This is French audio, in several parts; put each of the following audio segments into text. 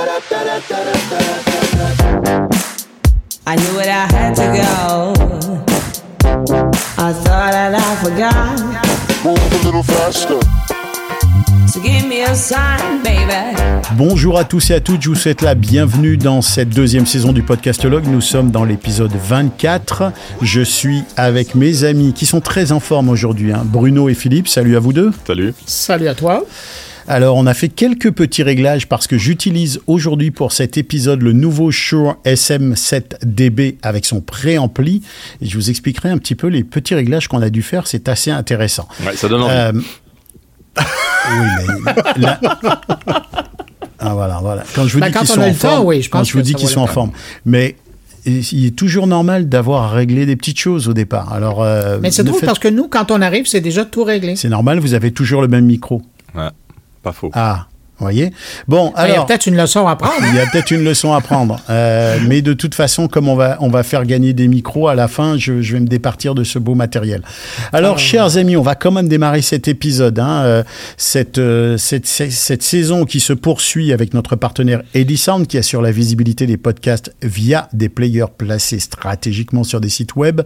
I knew that I had to go. I thought that I forgot. Move a little faster. So give me a sign, baby. Bonjour à tous et à toutes, je vous souhaite la bienvenue dans cette deuxième saison du Podcastologue. Nous sommes dans l'épisode 24. Je suis avec mes amis qui sont très en forme aujourd'hui, hein. Bruno et Philippe. Salut à vous deux. Salut. Salut à toi. Alors, on a fait quelques petits réglages parce que j'utilise aujourd'hui pour cet épisode le nouveau Shure SM7DB avec son préampli. Et je vous expliquerai un petit peu les petits réglages qu'on a dû faire. C'est assez intéressant. Ouais, ça donne envie. Euh, oui, mais là- Ah, voilà, voilà. Quand je vous Ben, dis quand qu'ils on sont a en le temps, forme, oui, je quand pense je vous dis qu'ils sont en forme, mais il est toujours normal d'avoir à régler des petites choses au départ. Alors, euh, Mais c'est drôle faites- parce que nous, quand on arrive, c'est déjà tout réglé. c'est normal. Vous avez toujours le même micro. Ouais, pas faux. Ah, voyez. Bon, Ben, Il y a alors. peut-être une leçon à prendre. Il y a peut-être une leçon à prendre. Euh, mais de toute façon, comme on va, on va faire gagner des micros à la fin, je, je vais me départir de ce beau matériel. Alors, Ah. chers amis, on va quand même démarrer cet épisode. Hein, euh, cette, euh, cette, cette, cette saison qui se poursuit avec notre partenaire Edisound qui assure la visibilité des podcasts via des players placés stratégiquement sur des sites web.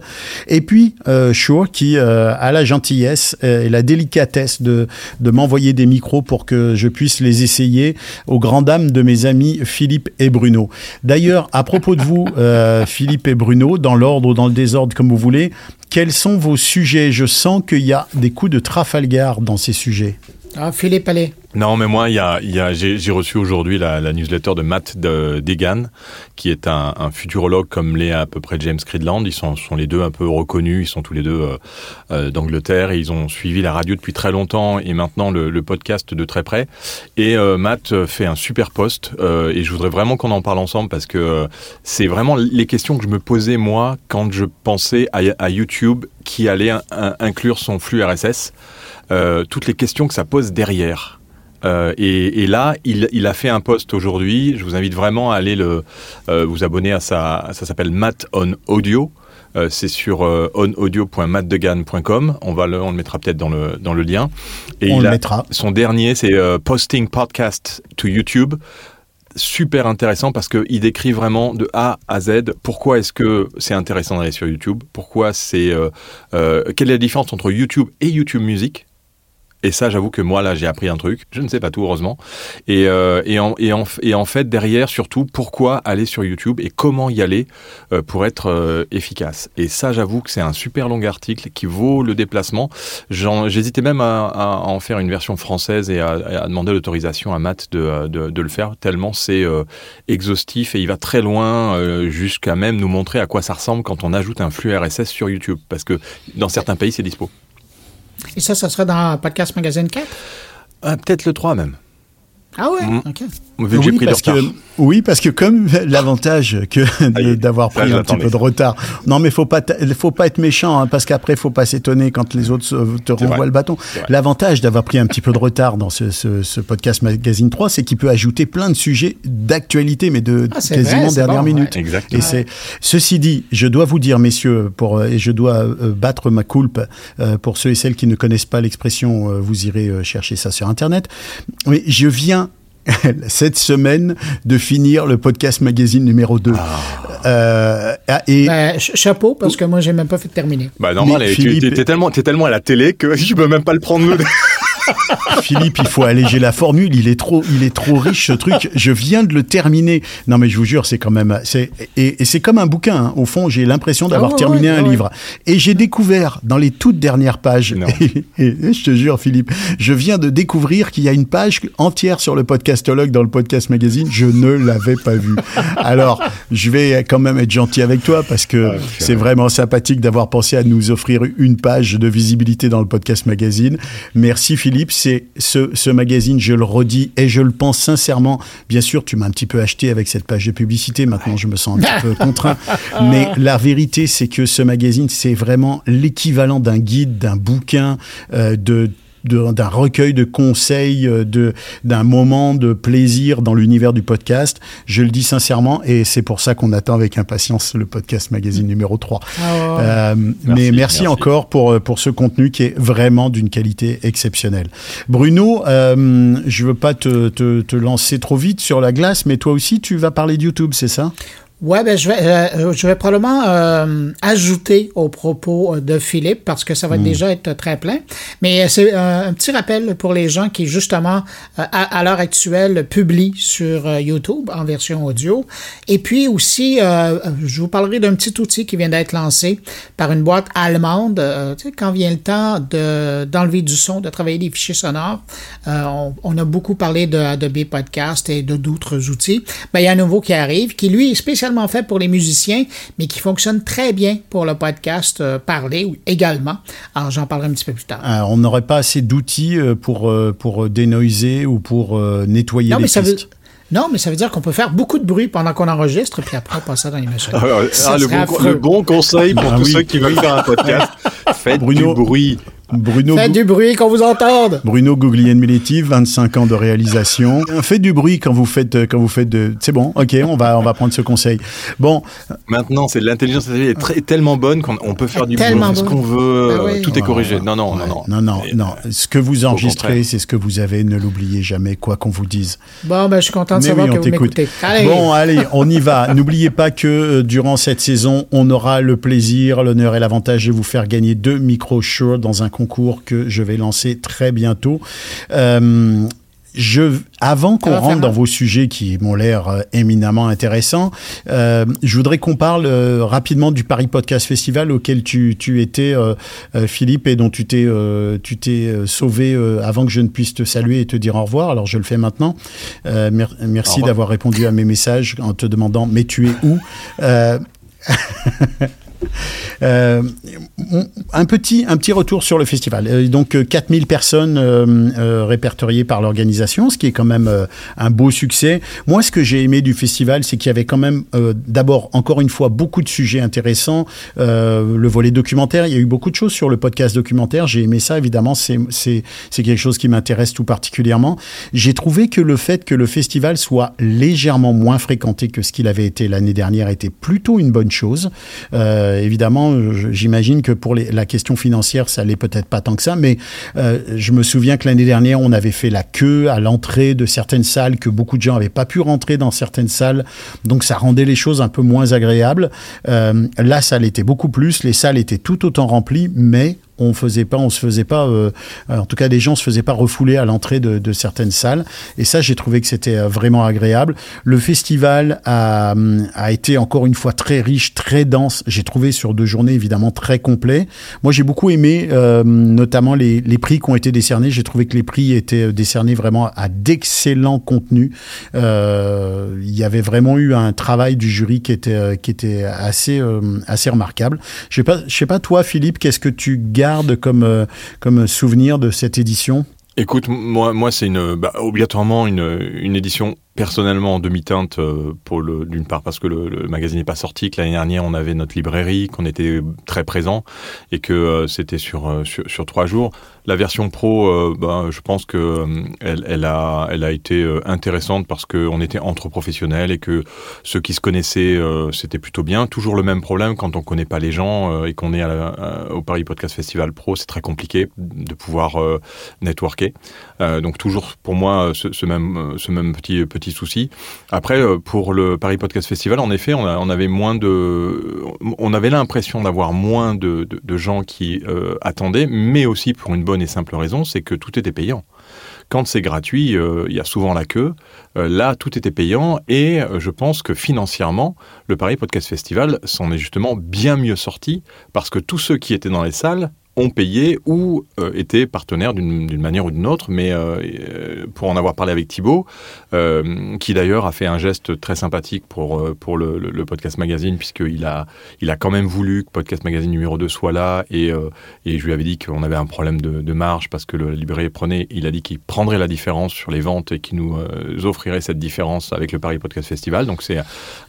Et puis, euh, Shure qui euh, a la gentillesse et la délicatesse de, de m'envoyer des micros pour que je puisse les essayer aux grandes dames de mes amis Philippe et Bruno. D'ailleurs, à propos de vous, euh, Philippe et Bruno, dans l'ordre ou dans le désordre comme vous voulez, quels sont vos sujets? Je sens qu'il y a des coups de Trafalgar dans ces sujets. Ah, Philippe, allez. Non, mais moi, y a, y a, j'ai, reçu aujourd'hui la, la newsletter de Matt de, Degan, qui est un, un futurologue comme l'est à peu près James Cridland. Ils sont, sont les deux un peu reconnus. Ils sont tous les deux euh, euh, d'Angleterre et ils ont suivi la radio depuis très longtemps et maintenant le, le podcast de très près. Et euh, Matt fait un super post euh, et je voudrais vraiment qu'on en parle ensemble parce que euh, c'est vraiment les questions que je me posais moi quand je pensais à, YouTube qui allait in- in- inclure son flux RSS. Euh, toutes les questions que ça pose derrière. Euh, et, et là, il, il a fait un post aujourd'hui. Je vous invite vraiment à aller le, euh, vous abonner à sa. Ça s'appelle Matt on Audio. Euh, c'est sur euh, onaudio.mattdegan.com. On va le, on le mettra peut-être dans le dans le lien. Et On il le a- mettra. Son dernier, c'est euh, posting podcast to YouTube. Super intéressant parce qu'il décrit vraiment de A à Z pourquoi est-ce que c'est intéressant d'aller sur YouTube, pourquoi c'est quelle est la différence entre YouTube et YouTube Music. Et ça, j'avoue que moi, là, j'ai appris un truc. Je ne sais pas tout, heureusement. Et, euh, et, en, et, en, et en fait, derrière, surtout, pourquoi aller sur YouTube et comment y aller euh, pour être euh, efficace? Et ça, j'avoue que c'est un super long article qui vaut le déplacement. J'hésitais même à, à en faire une version française et à, à demander l'autorisation à Matt de, de, de le faire, tellement c'est euh, exhaustif et il va très loin euh, jusqu'à même nous montrer à quoi ça ressemble quand on ajoute un flux RSS sur YouTube. Parce que dans certains pays, c'est dispo. Et ça, ça sera dans Podcast Magazine 4? Ah, Peut-être le 3 même. Ah ouais? Mm. OK. Vu que j'ai oui, pris parce que, retard. oui, parce que comme l'avantage que Aïe, d'avoir pris un petit peu de retard. Non, mais faut pas, faut pas être méchant, hein, parce qu'après, faut pas s'étonner quand les autres se- te renvoient vrai. le bâton. L'avantage d'avoir pris un petit peu de retard dans ce, ce- ce podcast magazine 3, c'est qu'il peut ajouter plein de sujets d'actualité, mais de Ah, quasiment vrai, dernière bon, minute. ouais. Exactement. Et c'est ceci dit, je dois vous dire, messieurs, pour et je dois euh, battre ma coulpe euh, pour ceux et celles qui ne connaissent pas l'expression. euh, vous irez chercher ça sur internet. Mais je viens cette semaine de finir le podcast magazine numéro 2. Euh, ah, et Ben, ch- chapeau, parce que moi, j'ai même pas fait de terminer. Bah normal, Philippe- t'es t'es tellement, t'es tellement à la télé que je peux même pas le prendre. Philippe, il faut alléger la formule. Il est trop, il est trop riche ce truc. Je viens de le terminer. Non, mais je vous jure, c'est quand même, c'est et, et c'est comme un bouquin. hein. Au fond, j'ai l'impression d'avoir Ah terminé ouais, un ouais. livre. Et j'ai découvert dans les toutes dernières pages. Et, et je te jure, Philippe, je viens de découvrir qu'il y a une page entière sur le podcastologue dans le podcast magazine. Je ne l'avais pas vue. Alors, je vais quand même être gentil avec toi parce que c'est vraiment sympathique d'avoir pensé à nous offrir une page de visibilité dans le podcast magazine. Merci Philippe. C'est ce, ce magazine, je le redis et je le pense sincèrement. Bien sûr, tu m'as un petit peu acheté avec cette page de publicité. Maintenant, je me sens un petit peu contraint. Mais la vérité, c'est que ce magazine, c'est vraiment l'équivalent d'un guide, d'un bouquin, euh, de- d'un recueil de conseils, euh, de d'un moment de plaisir dans l'univers du podcast. Je le dis sincèrement, et c'est pour ça qu'on attend avec impatience le podcast magazine numéro 3. Ah. Euh, mais merci, merci. encore pour, pour ce contenu qui est vraiment d'une qualité exceptionnelle. Bruno, euh, je veux pas te, te, te lancer trop vite sur la glace, mais toi aussi, tu vas parler de YouTube, c'est ça? Ouais, ben je vais, euh, je vais probablement euh, ajouter aux propos euh, de Philippe parce que ça va déjà être très plein. Mais euh, c'est euh, un petit rappel pour les gens qui justement à, à l'heure actuelle publient sur YouTube en version audio. Et puis aussi, euh, je vous parlerai d'un petit outil qui vient d'être lancé par une boîte allemande. Tu sais, quand vient le temps de d'enlever du son, de travailler des fichiers sonores, euh, on, on a beaucoup parlé de Adobe Podcast et de d'autres outils. Ben, il y a un nouveau qui arrive, qui lui est spécialement fait pour les musiciens, mais qui fonctionne très bien pour le podcast euh, parlé ou- également. Alors, j'en parlerai un petit peu plus tard. Euh, On n'aurait pas assez d'outils euh, pour, euh, pour dénoiser ou pour euh, nettoyer Non, les mais ça veut... Non, mais ça veut dire qu'on peut faire beaucoup de bruit pendant qu'on enregistre, puis après, on passe ça dans les machines. Ah, Ça le, bon, affreux. le bon conseil pour Ah tous oui. ceux qui veulent faire un podcast, faites Bruno. du bruit. Bruno, Faites du bruit, qu'on vous entende. Bruno Guglielminetti, 25 ans de réalisation. Faites du bruit quand vous faites, euh, quand vous faites de. C'est bon, ok, on va, on va prendre ce conseil. Bon, Maintenant, c'est l'intelligence artificielle est très- tellement bonne qu'on on peut faire du bruit, ce qu'on veut, Ah euh, oui. tout est corrigé. Non, non, non, non. non, non, Et- non. Ce que vous enregistrez, c'est ce que vous avez. Ne l'oubliez jamais, quoi qu'on vous dise. Bon, ben, je suis content de Mais savoir oui, que on vous m'écoutez. Allez. Bon, allez, on y va. N'oubliez pas que euh, durant cette saison, on aura le plaisir, l'honneur et l'avantage de vous faire gagner deux micros Shure dans un concours que je vais lancer très bientôt. Euh, je, avant qu'on faire rentre dans vos sujets qui m'ont l'air euh, éminemment intéressants, euh, je voudrais qu'on parle euh, rapidement du Paris Podcast Festival auquel tu, tu étais, Philippe, et dont tu t'es tu t'es sauvé avant que je ne puisse te saluer et te dire au revoir. Alors je le fais maintenant. Mer- merci d'avoir répondu à mes messages en te demandant mais tu es où Euh, un petit un petit retour sur le festival. Euh, donc euh, 4000 personnes euh, euh, répertoriées par l'organisation, ce qui est quand même un beau succès. Moi, ce que j'ai aimé du festival, c'est qu'il y avait quand même d'abord encore une fois beaucoup de sujets intéressants. Le volet documentaire, il y a eu beaucoup de choses sur le podcast documentaire. J'ai aimé ça évidemment. C'est quelque chose qui m'intéresse tout particulièrement. J'ai trouvé que le fait que le festival soit légèrement moins fréquenté que ce qu'il avait été l'année dernière était plutôt une bonne chose. Évidemment, je- j'imagine que pour la question financière, ça l'est peut-être pas tant que ça, mais euh, je me souviens que l'année dernière, on avait fait la queue à l'entrée de certaines salles, que beaucoup de gens n'avaient pas pu rentrer dans certaines salles, donc ça rendait les choses un peu moins agréables. Euh, là, ça l'était beaucoup plus, les salles étaient tout autant remplies, mais on faisait pas, on se faisait pas, euh, en tout cas, les gens se faisaient pas refouler à l'entrée de, de certaines salles. Et ça, j'ai trouvé que c'était euh, vraiment agréable. Le festival a, hum, a été encore une fois très riche, très dense. J'ai trouvé sur deux journées évidemment très complet. Moi, j'ai beaucoup aimé, euh, notamment les, les prix qui ont été décernés. J'ai trouvé que les prix étaient euh, décernés vraiment à d'excellents contenus. Euh, il y avait vraiment eu un travail du jury qui était euh, qui était assez assez remarquable. Je sais pas, je sais pas toi, Philippe, qu'est-ce que tu comme euh, comme souvenir de cette édition? Écoute, moi, moi c'est une, bah, obligatoirement une, une édition personnellement en demi-teinte euh, pour d'une part parce que le, magazine n'est pas sorti que l'année dernière on avait notre librairie qu'on était très présent et que euh, c'était sur, euh, sur sur trois jours. La version pro bah, je pense que elle, elle a elle a été intéressante parce que on était entre professionnels et que ceux qui se connaissaient c'était plutôt bien. Toujours le même problème quand on connaît pas les gens et qu'on est à au Paris Podcast Festival Pro c'est très compliqué de pouvoir networker. Donc toujours pour moi ce, même ce même petit petit souci. Après euh, pour le Paris Podcast Festival, en effet, on, avait moins de, on avait l'impression d'avoir moins de, gens qui euh, attendaient, mais aussi pour une bonne et simple raison, c'est que tout était payant. Quand c'est gratuit, euh, il y a souvent la queue. Là, tout était payant et je pense que financièrement, le Paris Podcast Festival s'en est justement bien mieux sorti parce que tous ceux qui étaient dans les salles ont payé ou euh, étaient partenaires d'une manière ou d'une autre. Mais euh, euh, pour en avoir parlé avec Thibaut, euh, qui d'ailleurs a fait un geste très sympathique pour, pour le, le- le podcast magazine, puisqu'il a, il a quand même voulu que podcast magazine numéro 2 soit là, et, et je lui avais dit qu'on avait un problème de, de marge parce que le librairie prenait, il a dit qu'il prendrait la différence sur les ventes et qu'il nous offrirait cette différence avec le Paris Podcast Festival. Donc c'est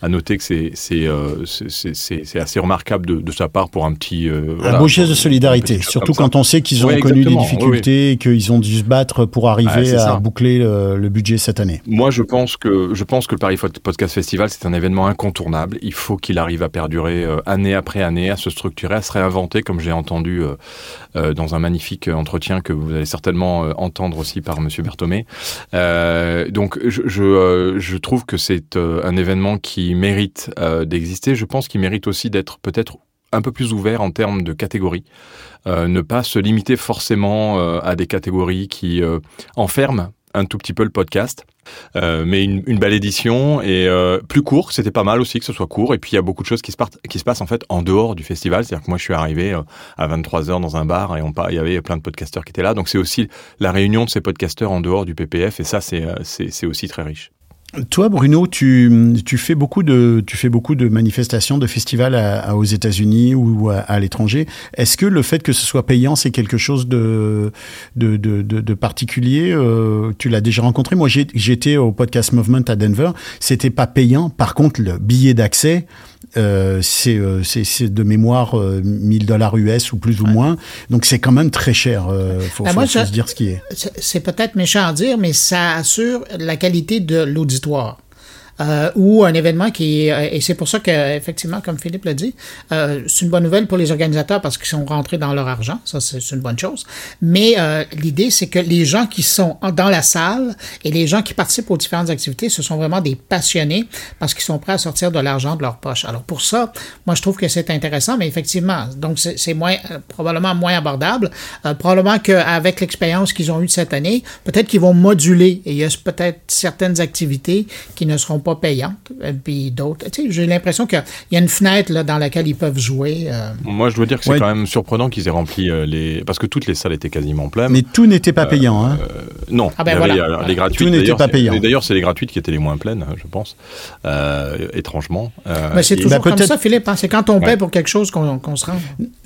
à noter que c'est assez remarquable de, de sa part pour un petit... Un voilà, beau geste de solidarité. Surtout quand on sait qu'ils ont Ouais, connu des difficultés et qu'ils ont dû se battre pour arriver Ouais, à ça. boucler le, le budget cette année. Moi, je pense que je pense que le Paris Podcast Festival, c'est un événement incontournable. Il faut qu'il arrive à perdurer euh, année après année, à se structurer, à se réinventer, comme j'ai entendu euh, euh, dans un magnifique entretien que vous allez certainement entendre aussi par Monsieur Berthomé. Donc, je, je, je trouve que c'est un événement qui mérite d'exister. Je pense qu'il mérite aussi d'être peut-être un peu plus ouvert en termes de catégories. Euh, ne pas se limiter forcément euh, à des catégories qui euh, enferment un tout petit peu le podcast. Mais une, belle édition et plus court, c'était pas mal aussi que ce soit court. Et puis il y a beaucoup de choses qui se, qui se passent en fait en dehors du festival. C'est-à-dire que moi je suis arrivé à 23 h dans un bar et il y avait plein de podcasteurs qui étaient là. Donc c'est aussi la réunion de ces podcasteurs en dehors du PPF et ça c'est aussi très riche. Toi, Bruno, tu, tu fais beaucoup de tu fais beaucoup de manifestations, de festivals à, à- aux États-Unis ou à, à l'étranger. Est-ce que le fait que ce soit payant, c'est quelque chose de de, de, de, particulier Euh, Tu l'as déjà rencontré? Moi, j'étais au Podcast Movement à Denver. C'était pas payant. Par contre, le billet d'accès, euh, c'est euh, c'est c'est de mémoire euh, 1000 dollars US ou plus ou moins. Donc c'est quand même très cher. Euh, faut, Ben, faut- moi, faut je- se dire ce qui est. C'est peut-être méchant à dire, mais ça assure la qualité de l'auditoire. Euh, ou un événement qui est, et c'est pour ça que effectivement comme Philippe l'a dit euh, c'est une bonne nouvelle pour les organisateurs parce qu'ils sont rentrés dans leur argent. Ça c'est une bonne chose. Mais euh, l'idée c'est que les gens qui sont dans la salle et les gens qui participent aux différentes activités ce sont vraiment des passionnés parce qu'ils sont prêts à sortir de l'argent de leur poche. Alors pour ça moi je trouve que c'est intéressant mais effectivement donc c'est moins euh, probablement moins abordable. Euh, probablement qu'avec l'expérience qu'ils ont eue cette année peut-être qu'ils vont moduler et il y a peut-être certaines activités qui ne seront pas payantes et puis d'autres tu sais j'ai l'impression qu'il y a une fenêtre là dans laquelle ils peuvent jouer euh, Moi je dois dire que c'est Ouais. quand même surprenant qu'ils aient rempli euh, les parce que toutes les salles étaient quasiment pleines. Mais tout n'était pas payant. Hein. Non, Ah ben il y avait voilà. euh, les gratuites. Tout n'était pas payant. et D'ailleurs, c'est les gratuites qui étaient les moins pleines, je pense, euh, étrangement. Euh, mais c'est toujours bah, comme ça Philippe hein. c'est quand on paie Ouais. pour quelque chose qu'on se rend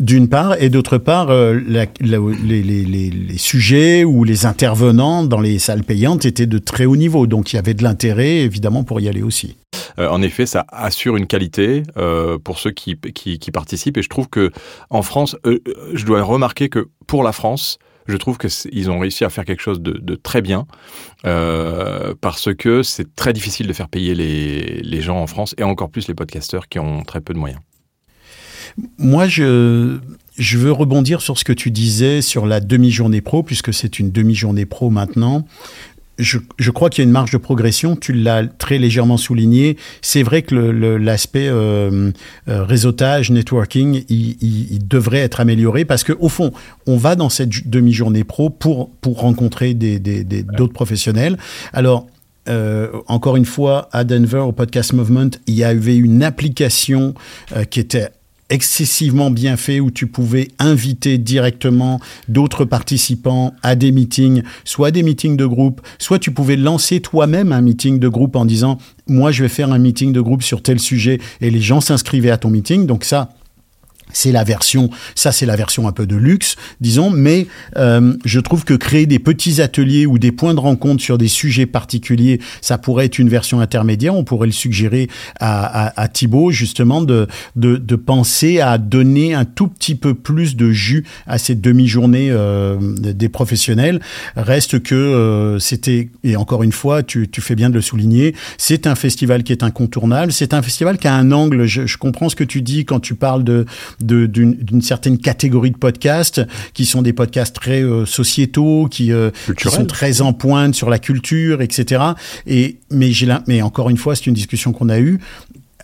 D'une part, et d'autre part, euh, la- la- les, les- les- les sujets ou les intervenants dans les salles payantes étaient de très haut niveau, donc il y avait de l'intérêt évidemment pour y aller aussi. Euh, en effet, ça assure une qualité euh, pour ceux qui, qui, qui participent. Et je trouve que en France, euh, je dois remarquer que pour la France, je trouve que c'est- ils ont réussi à faire quelque chose de, de très bien euh, parce que c'est très difficile de faire payer les, les gens en France et encore plus les podcasteurs qui ont très peu de moyens. Moi, je, je veux rebondir sur ce que tu disais sur la demi-journée pro, puisque c'est une demi-journée pro maintenant. Je, je crois qu'il y a une marge de progression. Tu l'as très légèrement souligné. C'est vrai que le- le- l'aspect euh, euh, réseautage, networking, il, il- il devrait être amélioré parce que au fond, on va dans cette demi-journée pro pour pour rencontrer des des- des- d'autres professionnels. Alors euh, encore une fois, à Denver, au Podcast Movement, il y avait une application euh, qui était excessivement bien fait où tu pouvais inviter directement d'autres participants à des meetings, soit des meetings de groupe, soit tu pouvais lancer toi-même un meeting de groupe en disant moi je vais faire un meeting de groupe sur tel sujet et les gens s'inscrivaient à ton meeting. Donc ça, c'est la version, ça c'est la version un peu de luxe, disons, mais euh, je trouve que créer des petits ateliers ou des points de rencontre sur des sujets particuliers, ça pourrait être une version intermédiaire. On pourrait le suggérer à, à, à Thibaut justement de, de, de penser à donner un tout petit peu plus de jus à cette demi-journée euh, des professionnels. Reste que euh, c'était, et encore une fois, tu, tu fais bien de le souligner, c'est un festival qui est incontournable, c'est un festival qui a un angle, je, je comprends ce que tu dis quand tu parles de- d'une d'une certaine catégorie de podcasts qui sont des podcasts très euh, sociétaux, qui, euh, qui sont très en pointe sur la culture, etc. Et mais j'ai mais encore une fois, c'est une discussion qu'on a eue.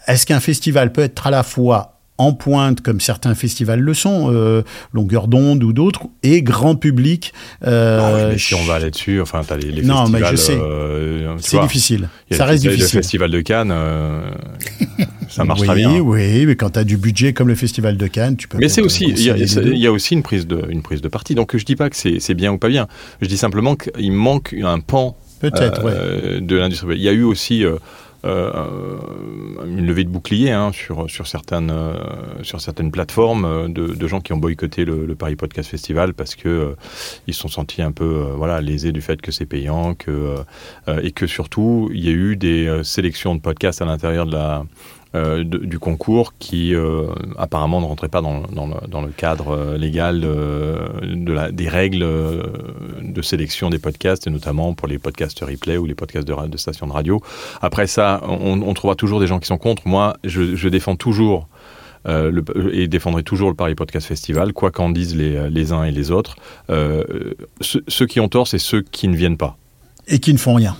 Est-ce qu'un festival peut être à la fois en pointe, comme certains festivals le sont, euh, longueur d'onde ou d'autres, et grand public euh, Non, mais si on va là-dessus, enfin, t'as les, les Non, mais festivals. je sais. euh, C'est difficile. il y a Ça le reste festival- difficile. Le festival de Cannes, euh, ça marche oui, très bien. Oui, mais quand tu as du budget comme le Festival de Cannes, tu peux. Mais c'est aussi, il y, a, y aussi une prise de, une prise de parti. Donc je dis pas que c'est bien ou pas bien. Je dis simplement qu'il manque un pan Peut-être, ouais. de l'industrie. Il y a eu aussi une levée de bouclier hein, sur, sur, certaines, euh, sur certaines plateformes euh, de, gens qui ont boycotté le, Paris Podcast Festival parce que euh, ils se sont sentis un peu euh, voilà, lésés du fait que c'est payant que, euh, euh, et que surtout il y a eu des euh, sélections de podcasts à l'intérieur de la euh, de- du concours qui euh, apparemment ne rentrait pas dans, le, cadre euh, légal euh, des règles euh, de sélection des podcasts, et notamment pour les podcasts replay ou les podcasts de, stations de radio. Après ça, on, trouvera toujours des gens qui sont contre. Moi, je, défends toujours euh, et défendrai toujours le Paris Podcast Festival, quoi qu'en disent les, uns et les autres. Euh, ceux qui ont tort, c'est ceux qui ne viennent pas. Et qui ne font rien.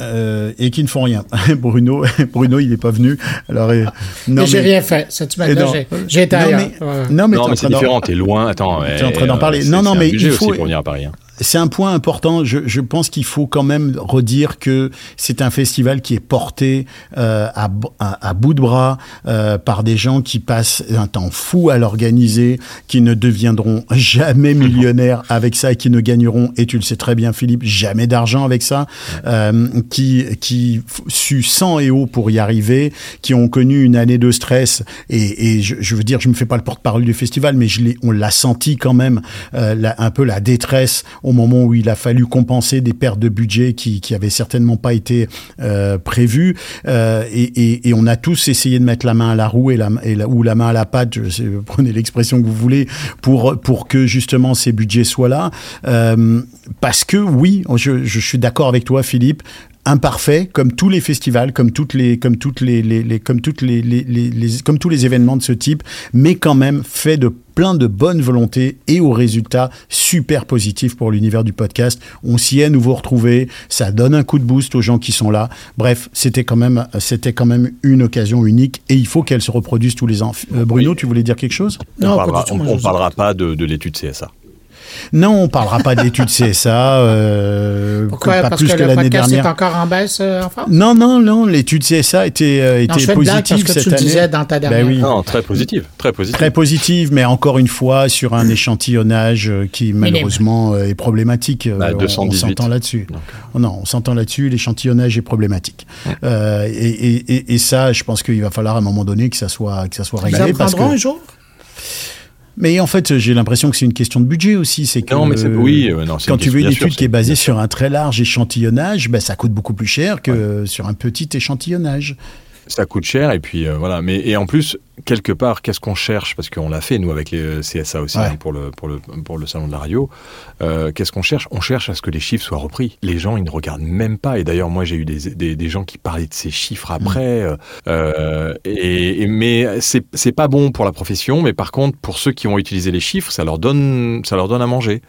Euh, et qui ne font rien. Bruno, Bruno, il n'est pas venu. Alors, euh, non, Mais j'ai mais- rien fait. Cette semaine-là, non. j'ai- j'ai été Non, ailleurs. mais- Ouais. Non, mais, non, mais c'est différent, t'es loin. Attends, T'es en train d'en euh, parler. Non, non, mais il faut- aussi pour venir à Paris. hein. C'est un point important. Je, je pense qu'il faut quand même redire que c'est un festival qui est porté euh, à, à- à bout de bras euh, par des gens qui passent un temps fou à l'organiser, qui ne deviendront jamais millionnaires avec ça et qui ne gagneront, et tu le sais très bien Philippe, jamais d'argent avec ça, euh, qui, qui suent sang et eau pour y arriver, qui ont connu une année de stress. Et, et je, je veux dire, je me fais pas le porte-parole du festival, mais je on l'a senti quand même euh, la- un peu la détresse au moment où il a fallu compenser des pertes de budget qui, qui avaient certainement pas été euh, prévues. Euh, et, on a tous essayé de mettre la main à la roue et la, et la- ou la main à la pâte, je sais, prenez l'expression que vous voulez, pour, pour que justement ces budgets soient là. Euh, parce que oui, je, suis d'accord avec toi, Philippe imparfait comme tous les festivals comme toutes les comme toutes les, comme toutes les- comme tous les événements de ce type mais quand même fait de plein de bonne volonté et au résultat super positif pour l'univers du podcast. On s'y est à nouveau retrouvé ça donne un coup de boost aux gens qui sont là. Bref c'était quand même c'était quand même une occasion unique et il faut qu'elle se reproduise tous les ans. Euh, Bruno tu voulais dire quelque chose? Non, on pas parlera, on- on pas de, de l'étude CSA. Non on parlera pas d'études CSA euh, Pourquoi? pas Parce plus que, que, le l'année dernière est encore en baisse euh, en France? non non non l'étude CSA était euh, Non, était blague parce positive que cette tu année disais dans ta Ben dernière. oui. Non, très positive, très positive. Très positive, mais encore une fois sur un échantillonnage euh, qui malheureusement est problématique. Bah, on- on 218. s'entend là-dessus. Oh Non, on s'entend là-dessus. L'échantillonnage est problématique. Euh, et, et- et- et ça, je pense qu'il va falloir à un moment donné que ça soit que ça soit réglé. Parce apprendront un que... jour? Mais en fait, j'ai l'impression que c'est une question de budget aussi. C'est que Non, mais c'est- oui, euh, non, quand tu veux une étude sûr, qui est basée sur un très large échantillonnage, ben, ça coûte beaucoup plus cher que sur un petit échantillonnage. Ça coûte cher et puis euh, voilà. Mais et en plus quelque part, qu'est-ce qu'on cherche? Parce qu'on l'a fait nous avec les euh, CSA aussi Ouais. hein, pour le pour le pour le salon de la radio. Euh, qu'est-ce qu'on cherche? On cherche à ce que les chiffres soient repris. Les gens ils ne regardent même pas. Et d'ailleurs moi j'ai eu des, des des gens qui parlaient de ces chiffres après. euh, euh, et, et- mais c'est c'est pas bon pour la profession. Mais par contre pour ceux qui ont utilisé les chiffres, ça leur donne ça leur donne à manger.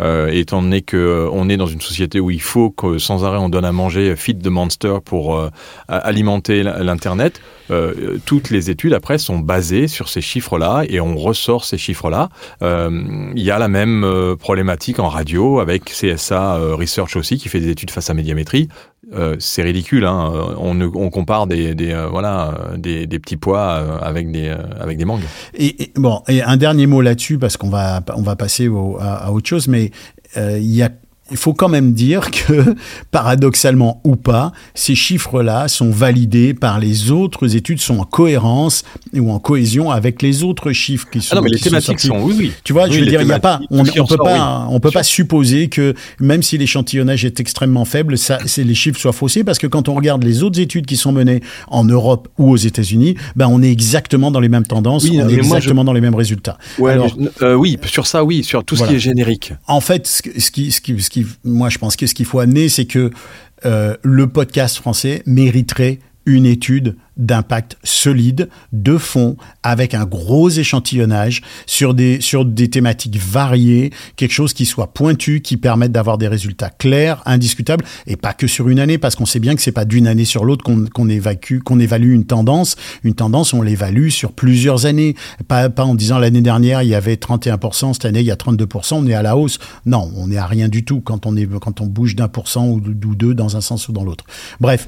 Euh, étant donné que euh, on est dans une société où il faut que sans arrêt on donne à manger feed the monster pour alimenter l'internet, toutes les études après sont basées sur ces chiffres-là et on ressort ces chiffres-là. Euh, Il y a la même euh, problématique en radio avec CSA euh, Research aussi qui fait des études face à médiamétrie. C'est ridicule, hein. On, compare des, voilà des, petits pois avec des avec des mangues. Et, bon, et un dernier mot là-dessus parce qu'on va on va passer à, à autre chose, mais il y a il faut quand même dire que, paradoxalement ou pas, ces chiffres-là sont validés par les autres études, sont en cohérence ou en cohésion avec les autres chiffres qui sont. Ah non, mais les qui sont thématiques sont oui oui. Tu vois, je veux dire, il y a pas, on, qui en peut sort, pas, oui. on peut pas supposer que même si l'échantillonnage est extrêmement faible, ça, c'est les chiffres soient faussés parce que quand on regarde les autres études qui sont menées en Europe ou aux États-Unis, ben on est exactement dans les mêmes tendances, on est exactement dans les mêmes résultats. Ouais, Alors, mais euh, oui, sur ça, oui, sur tout Voilà. ce qui est générique. en fait, ce, que- ce qui, ce qui, moi, je pense que ce qu'il faut amener, c'est que euh, le podcast français mériterait une étude d'impact solide, de fond, avec un gros échantillonnage sur des, sur des thématiques variées, quelque chose qui soit pointu, qui permette d'avoir des résultats clairs, indiscutables, et pas que sur une année, parce qu'on sait bien que c'est pas d'une année sur l'autre qu'on qu'on évacue, qu'on évalue une tendance. Une tendance, on l'évalue sur plusieurs années. Pas, pas en disant l'année dernière, il y avait 31%, cette année, il y a 32%, on est à la hausse. Non, on n'est à rien du tout quand on, est, quand on bouge d'un pour cent ou, ou deux dans un sens ou dans l'autre. Bref.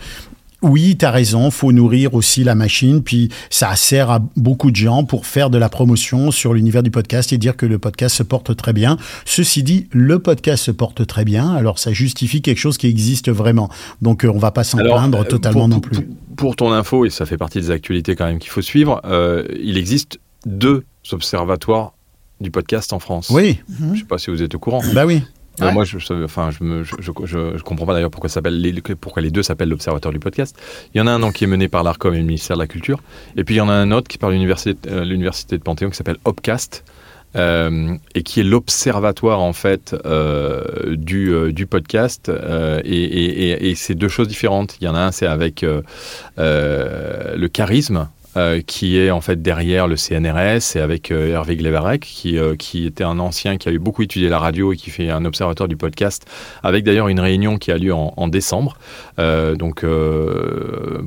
Oui, tu as raison, faut nourrir aussi la machine, puis ça sert à beaucoup de gens pour faire de la promotion sur l'univers du podcast et dire que le podcast se porte très bien. Ceci dit, le podcast se porte très bien, alors ça justifie quelque chose qui existe vraiment. Donc euh, on va pas s'en plaindre euh, totalement pour- non plus. Pour, ton info, et ça fait partie des actualités quand même qu'il faut suivre, euh, il existe deux observatoires du podcast en France. Oui, Je sais pas si vous êtes au courant. bah oui. Ouais. moi, je, je- enfin, je, me, je, je, comprends pas d'ailleurs pourquoi, ça les, pourquoi les deux s'appellent l'Observatoire du podcast. Il y en a un qui est mené par l'ARCOM et le ministère de la Culture. Et puis il y en a un autre qui est par l'université euh, l'université de Panthéon qui s'appelle Opcast. euh, et qui est l'observatoire en fait euh, du, euh, du podcast et, et, et, et c'est deux choses différentes. Il y en a un c'est avec le charisme euh, qui est en fait derrière le CNRS et avec euh, Hervé Glevarek qui, euh, qui était un ancien qui a eu beaucoup étudié la radio et qui fait un observateur du podcast avec d'ailleurs une réunion qui a lieu en, en décembre donc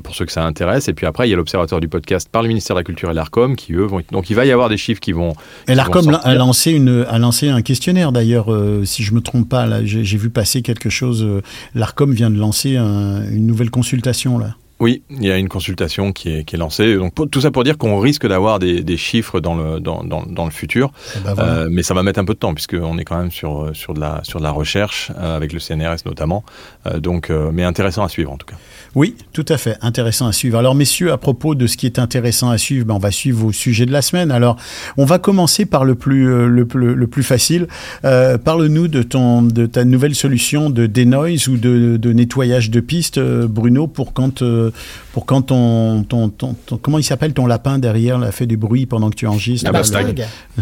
pour ceux que ça intéresse et puis après il y a l'observateur du podcast par le ministère de la Culture et l'ARCOM qui eux vont donc il va y avoir des chiffres qui vont Et l'ARCOM a lancé, une, a lancé un questionnaire d'ailleurs, si je me trompe pas. là, J'ai vu passer quelque chose. L'ARCOM vient de lancer un- une nouvelle consultation là. Oui, il y a une consultation qui est, qui est lancée. Donc pour- tout ça pour dire qu'on risque d'avoir des, des chiffres dans le, dans, dans, dans le futur, Eh ben, voilà. Euh, mais ça va mettre un peu de temps puisqu'on est quand même sur, sur, de, la, sur de la recherche, euh, avec le CNRS notamment. Euh, donc, euh, mais intéressant à suivre en tout cas. Oui, tout à fait. Intéressant à suivre. Alors, messieurs, à propos de ce qui est intéressant à suivre, ben, on va suivre vos sujets de la semaine. Alors, on va commencer par le plus, euh, le, plus- le plus facile. Euh, Parle-nous de, ton, de ta nouvelle solution de denoise ou de, de nettoyage de piste, euh, Bruno, pour quand, euh, pour quand ton, ton, ton- ton- comment il s'appelle ton lapin derrière, là, fait du bruit pendant que tu enregistres? La là.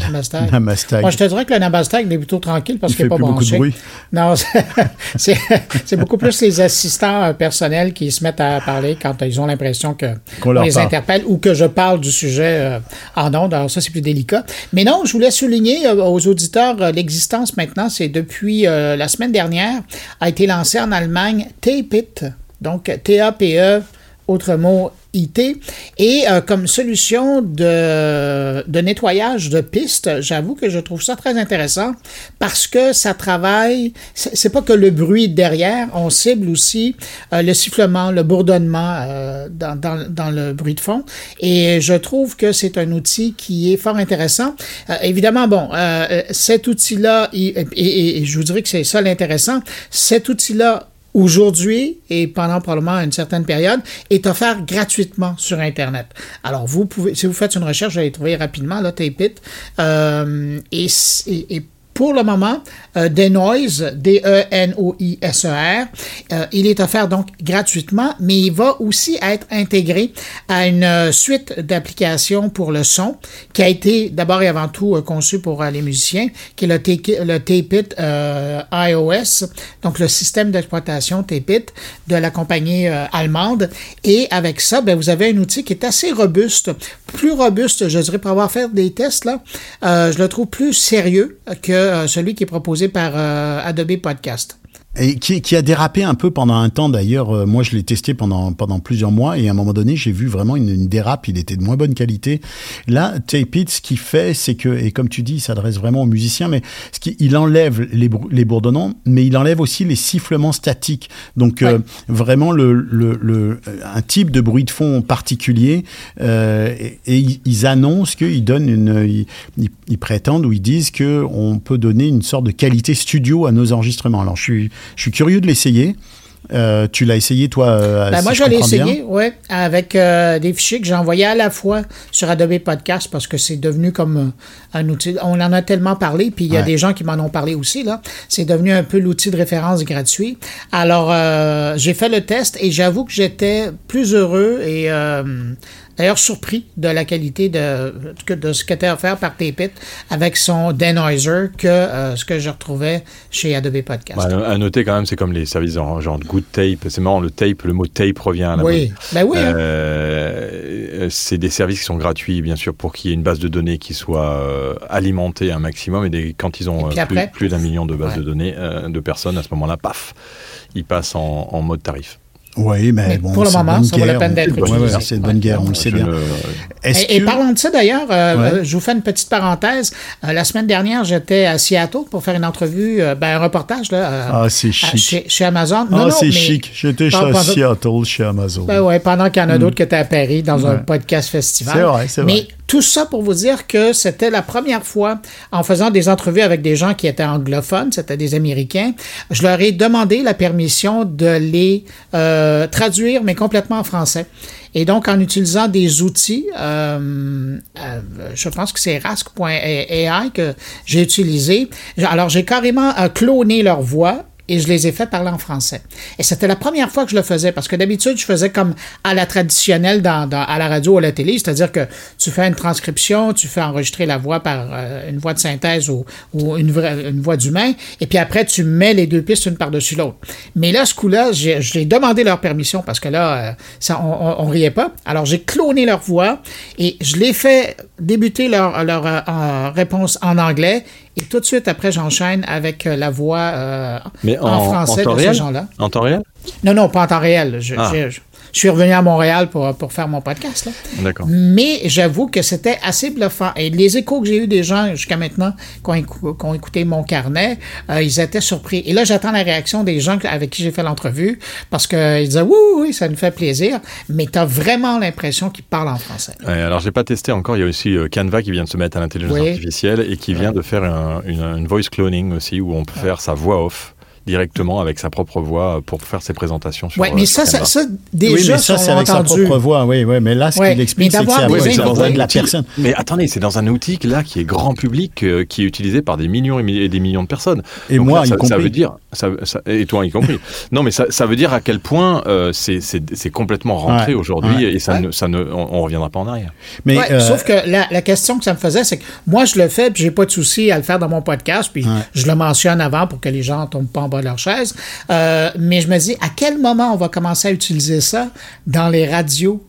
La Mustang. Moi, je te dirais que le Nabastag il est plutôt tranquille parce Il qu'il fait n'est pas plus beaucoup de bruit. Non, c'est- beaucoup plus les assistants euh, personnels qui se mettent à parler quand ils ont l'impression que on les parle. interpelle ou que je parle du sujet euh, en ondes. Alors ça, c'est plus délicat. Mais non, je voulais souligner euh, aux auditeurs euh, l'existence maintenant, c'est depuis euh, la semaine dernière, a été lancé en Allemagne Tape It, donc T-A-P-E, autre mot IT. Et euh, comme solution de, de nettoyage de pistes, j'avoue que je trouve ça très intéressant parce que ça travaille, c'est pas que le bruit derrière, on cible aussi euh, le sifflement, le bourdonnement euh, dans, dans, dans le bruit de fond. Et je trouve que c'est un outil qui est fort intéressant. Euh, évidemment, bon, euh, cet outil-là, il- et, et- et je vous dirais que c'est ça l'intéressant, cet outil-là aujourd'hui et pendant probablement une certaine période est offert gratuitement sur Internet. Alors, vous pouvez, si vous faites une recherche, vous allez trouver rapidement, là, Tape It. Euh, et, pour le moment, euh, Denoise, D-E-N-O-I-S-E-R, euh, il est offert donc gratuitement, mais il va aussi être intégré à une euh, suite d'applications pour le son qui a été d'abord et avant tout euh, conçu pour euh, les musiciens, qui est le, le Tape It euh, iOS, donc le système d'exploitation Tape It de la compagnie allemande. Et avec ça, ben, vous avez un outil qui est assez robuste, plus robuste, je dirais, pour avoir fait des tests, là, je le trouve plus sérieux que euh, celui qui est proposé par euh, Adobe Podcast. Et qui, qui a dérapé un peu pendant un temps d'ailleurs. Euh, moi, je l'ai testé pendant, pendant plusieurs mois et à un moment donné, j'ai vu vraiment une, une dérape. Il était de moins bonne qualité. Là, Tape It, ce qu'il fait, c'est que, et comme tu dis, il s'adresse vraiment aux musiciens, mais ce qui, il enlève les, les bourdonnants, mais il enlève aussi les sifflements statiques. Donc, euh, vraiment le, le, le, un type de bruit de fond particulier. Euh, et, et ils- annoncent qu'ils donnent une, ils, ils- ils prétendent ou ils disent que on peut donner une sorte de qualité studio à nos enregistrements. Alors, je suis, je suis curieux de l'essayer. Euh, tu l'as essayé toi euh, Ben, si moi, je je l'ai essayé, ouais, avec euh, des fichiers que j'ai envoyés à la fois sur Adobe Podcast parce que c'est devenu comme euh, un outil. On en a tellement parlé, puis il y a Ouais. des gens qui m'en ont parlé aussi, là. C'est devenu un peu l'outil de référence gratuit. Alors, j'ai fait le test et j'avoue que j'étais plus heureux et d'ailleurs surpris de la qualité de, ce qu'était offert par Tapeit avec son denoiser que euh, ce que je retrouvais chez Adobe Podcast. Bah, à noter quand même, c'est comme les services genre, genre Good Tape. C'est marrant, le tape, le mot tape revient à la oui, ben oui. hein. Euh, c'est des services qui sont gratuits, bien sûr, pour qu'il y ait une base de données qui soit euh, alimentée un maximum. Et des, quand ils ont plus, d'un million de bases Ouais. de données de personnes, à ce moment-là, paf, ils passent en, en mode tarif. Oui, mais, Mais bon, pour le c'est moment, bonne ça vaut la guerre. peine d'être Ouais, ouais, utilisé. c'est de bonne guerre, on le sait bien. Et, et que- parlant de ça d'ailleurs, euh, Ouais. euh, je vous fais une petite parenthèse. Euh, la semaine dernière, j'étais à Seattle pour faire une entrevue, euh, ben, un reportage là, euh, Ah, c'est à- chic. chez, chez Amazon. Ah, Non, non, c'est mais- chic. J'étais pas- Seattle, chez Amazon. Ben ouais, pendant qu'il y en a d'autres qui étaient à Paris dans un podcast festival. C'est vrai, c'est Mais vrai. Tout ça pour vous dire que c'était la première fois, en faisant des entrevues avec des gens qui étaient anglophones, c'était des Américains, je leur ai demandé la permission de les euh, traduire, mais complètement en français. Et donc, en utilisant des outils, euh, euh, je pense que c'est Rask.ai que j'ai utilisé. Alors, j'ai carrément cloné leur voix et je les ai fait parler en français. Et c'était la première fois que je le faisais, parce que d'habitude, je faisais comme à la traditionnelle dans, à la radio ou à la télé, c'est-à-dire que tu fais une transcription, tu fais enregistrer la voix par euh, une voix de synthèse ou, une, voix d'humain, et puis après, tu mets les deux pistes une par-dessus l'autre. Mais là, ce coup-là, je l'ai demandé leur permission, parce que là, euh, on, riait pas. Alors, j'ai cloné leur voix, et je l'ai fait débuter leur, euh, réponse en anglais, et tout de suite après, j'enchaîne avec euh, la voix euh, Mais en, en, français en de ces gens-là. En temps réel? Non, non, pas en temps réel. Je, Ah. je- je- suis revenu à Montréal pour, pour faire mon podcast. là. Mais j'avoue que c'était assez bluffant. Et les échos que j'ai eu des gens jusqu'à maintenant qui ont, écou- écouté mon carnet, euh, ils étaient surpris. Et là, j'attends la réaction des gens avec qui j'ai fait l'entrevue parce qu'ils disaient oui, oui, oui, ça nous fait plaisir. Mais tu as vraiment l'impression qu'ils parlent en français. Ouais, alors, j'ai pas testé encore. Il y a aussi euh, Canva qui vient de se mettre à l'intelligence Oui. artificielle et qui vient de faire un- une, une voice cloning aussi, où on peut faire sa voix off directement avec sa propre voix pour faire ses présentations sur Ouais, mais euh, ça, sur ça, Canva. ça, déjà, oui, mais ça, c'est avec sa propre voix. Oui, oui, mais là, ce Ouais, qu'il explique, mais c'est que c'est avec des la voix de la outil- personne. Mais attendez, c'est dans un outil là qui est grand public, euh, qui est utilisé par des millions et, mi- et des millions de personnes. Et Donc moi, là, y ça, compris. Ça veut dire, ça, ça- et toi y compris. non, mais ça, ça veut dire à quel point euh, c'est- complètement rentré Ouais, aujourd'hui ouais. et ça Ouais. ne, ça ne, on, on reviendra pas en arrière. Mais Ouais, euh, Sauf que la, la question que ça me faisait, c'est que moi, je le fais, puis j'ai pas de souci à le faire dans mon podcast, puis Ouais. je le mentionne avant pour que les gens tombent pas en leur chaise. Euh, mais je me dis, à quel moment on va commencer à utiliser ça dans les radios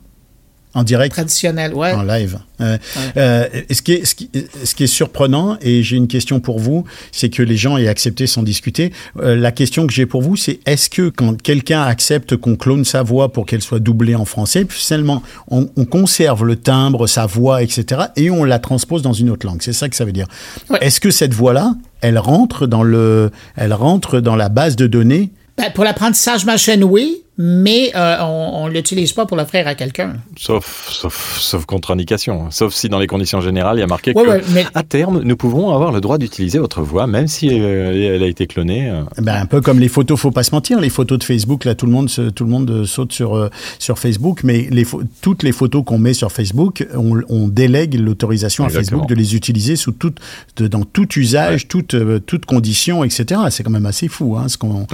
en direct. traditionnelles? Ouais. En live. Euh, euh, ce, qui est, ce, qui, ce qui est surprenant, et j'ai une question pour vous, c'est que les gens aient accepté sans discuter. Euh, la question que j'ai pour vous, c'est est-ce que quand quelqu'un accepte qu'on clone sa voix pour qu'elle soit doublée en français, seulement on, on conserve le timbre, sa voix, etc., et on la transpose dans une autre langue? C'est ça que ça veut dire. Ouais. Est-ce que cette voix-là, elle rentre dans le, elle rentre dans la base de données? Ben, pour l'apprentissage machine, oui, mais euh, on ne l'utilise pas pour l'offrir à quelqu'un. Sauf, sauf, sauf contre-indication. Sauf si dans les conditions générales, il y a marqué Ouais, que, ouais, mais- à terme, nous pouvons avoir le droit d'utiliser votre voix, même si euh, elle a été clonée. euh. Ben, un peu comme les photos, faut pas se mentir. Les photos de Facebook, là, tout le monde, se- tout le monde saute sur euh, sur Facebook, mais les toutes les photos qu'on met sur Facebook, on, on délègue l'autorisation à. Facebook de les utiliser sous toute, de- dans tout usage, toute euh, toute condition, etc. C'est quand même assez fou, hein, ce qu'on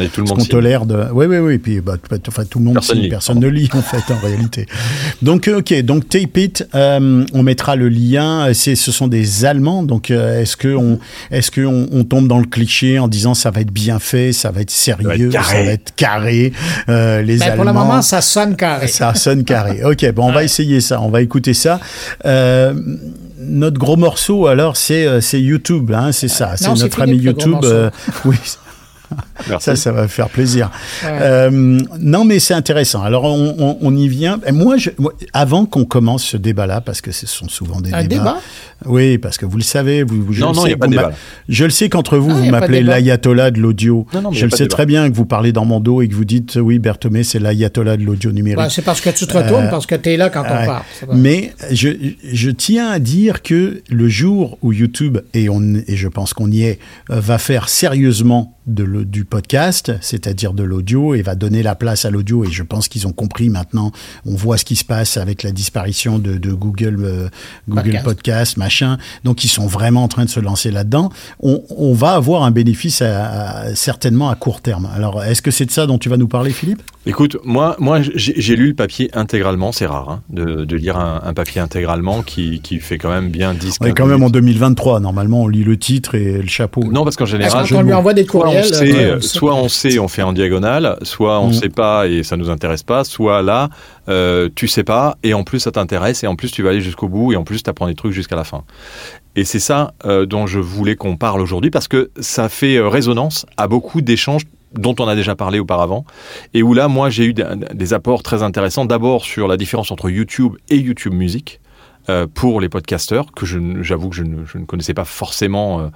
tolère de. Oui, oui, oui. Et puis, bah, enfin, tout le monde, Personne lit, ne lit en fait, en réalité. Donc, euh, ok, donc Tape It, euh, on mettra le lien. C'est, ce sont des Allemands, donc euh, est-ce que on, est-ce que on, on tombe dans le cliché en disant ça va être bien fait, ça va être sérieux, ça va être carré. euh, les Ben, Allemands. pour le moment, ça sonne carré. Ça sonne carré. Ok, bon, on va essayer ça, on va écouter ça. Euh, notre gros morceau, alors, c'est euh, c'est YouTube, hein, c'est ça. C'est non, c'est notre ami YouTube. euh, oui. Merci. Ça, ça va faire plaisir. Euh, non, mais c'est intéressant. Alors, on, on- on y vient. Et moi, je, moi, avant qu'on commence ce débat-là, parce que ce sont souvent des Un débats. débat? Oui, parce que vous le savez. Vous, vous- je Non, le non, sais y a pas de vous débat. Je le sais qu'entre vous, Ah, vous m'appelez l'ayatollah de l'audio. Je le sais débat. très bien que vous parlez dans mon dos et que vous dites oui, Berthomé, c'est l'ayatollah de l'audio numérique. Ben, c'est parce que tu te retournes, parce que tu es là quand on parle. Mais je, je tiens à dire que le jour où YouTube, et, on, et je pense qu'on y est, euh, va faire sérieusement de le- du podcast, c'est-à-dire de l'audio, et va donner la place à l'audio, et je pense qu'ils ont compris maintenant, on voit ce qui se passe avec la disparition de, de Google, euh, Google Podcast. podcast. machin, donc ils sont vraiment en train de se lancer là-dedans, on, on va avoir un bénéfice à- à- certainement à court terme. Alors, est-ce que c'est de ça dont tu vas nous parler, Philippe? Écoute, moi, moi j'ai lu le papier intégralement, c'est rare hein, de, de lire un, un papier intégralement qui, qui fait quand même bien 10 On est quand même en 2023, normalement on lit le titre et le chapeau. Non, parce qu'en général, qu'on lui envoie des on, courriels? sait, euh, soit on sait, on fait en diagonale, soit on Mm. sait pas et ça nous intéresse pas, soit là, euh, tu sais pas et en plus ça t'intéresse et en plus tu vas aller jusqu'au bout et en plus tu apprends des trucs jusqu'à la fin. Et c'est ça euh, dont je voulais qu'on parle aujourd'hui parce que ça fait résonance à beaucoup d'échanges dont on a déjà parlé auparavant et où là moi j'ai eu des, des apports très intéressants d'abord sur la différence entre YouTube et YouTube Music euh, pour les podcasteurs que j'avoue que je ne, connaissais pas forcément euh,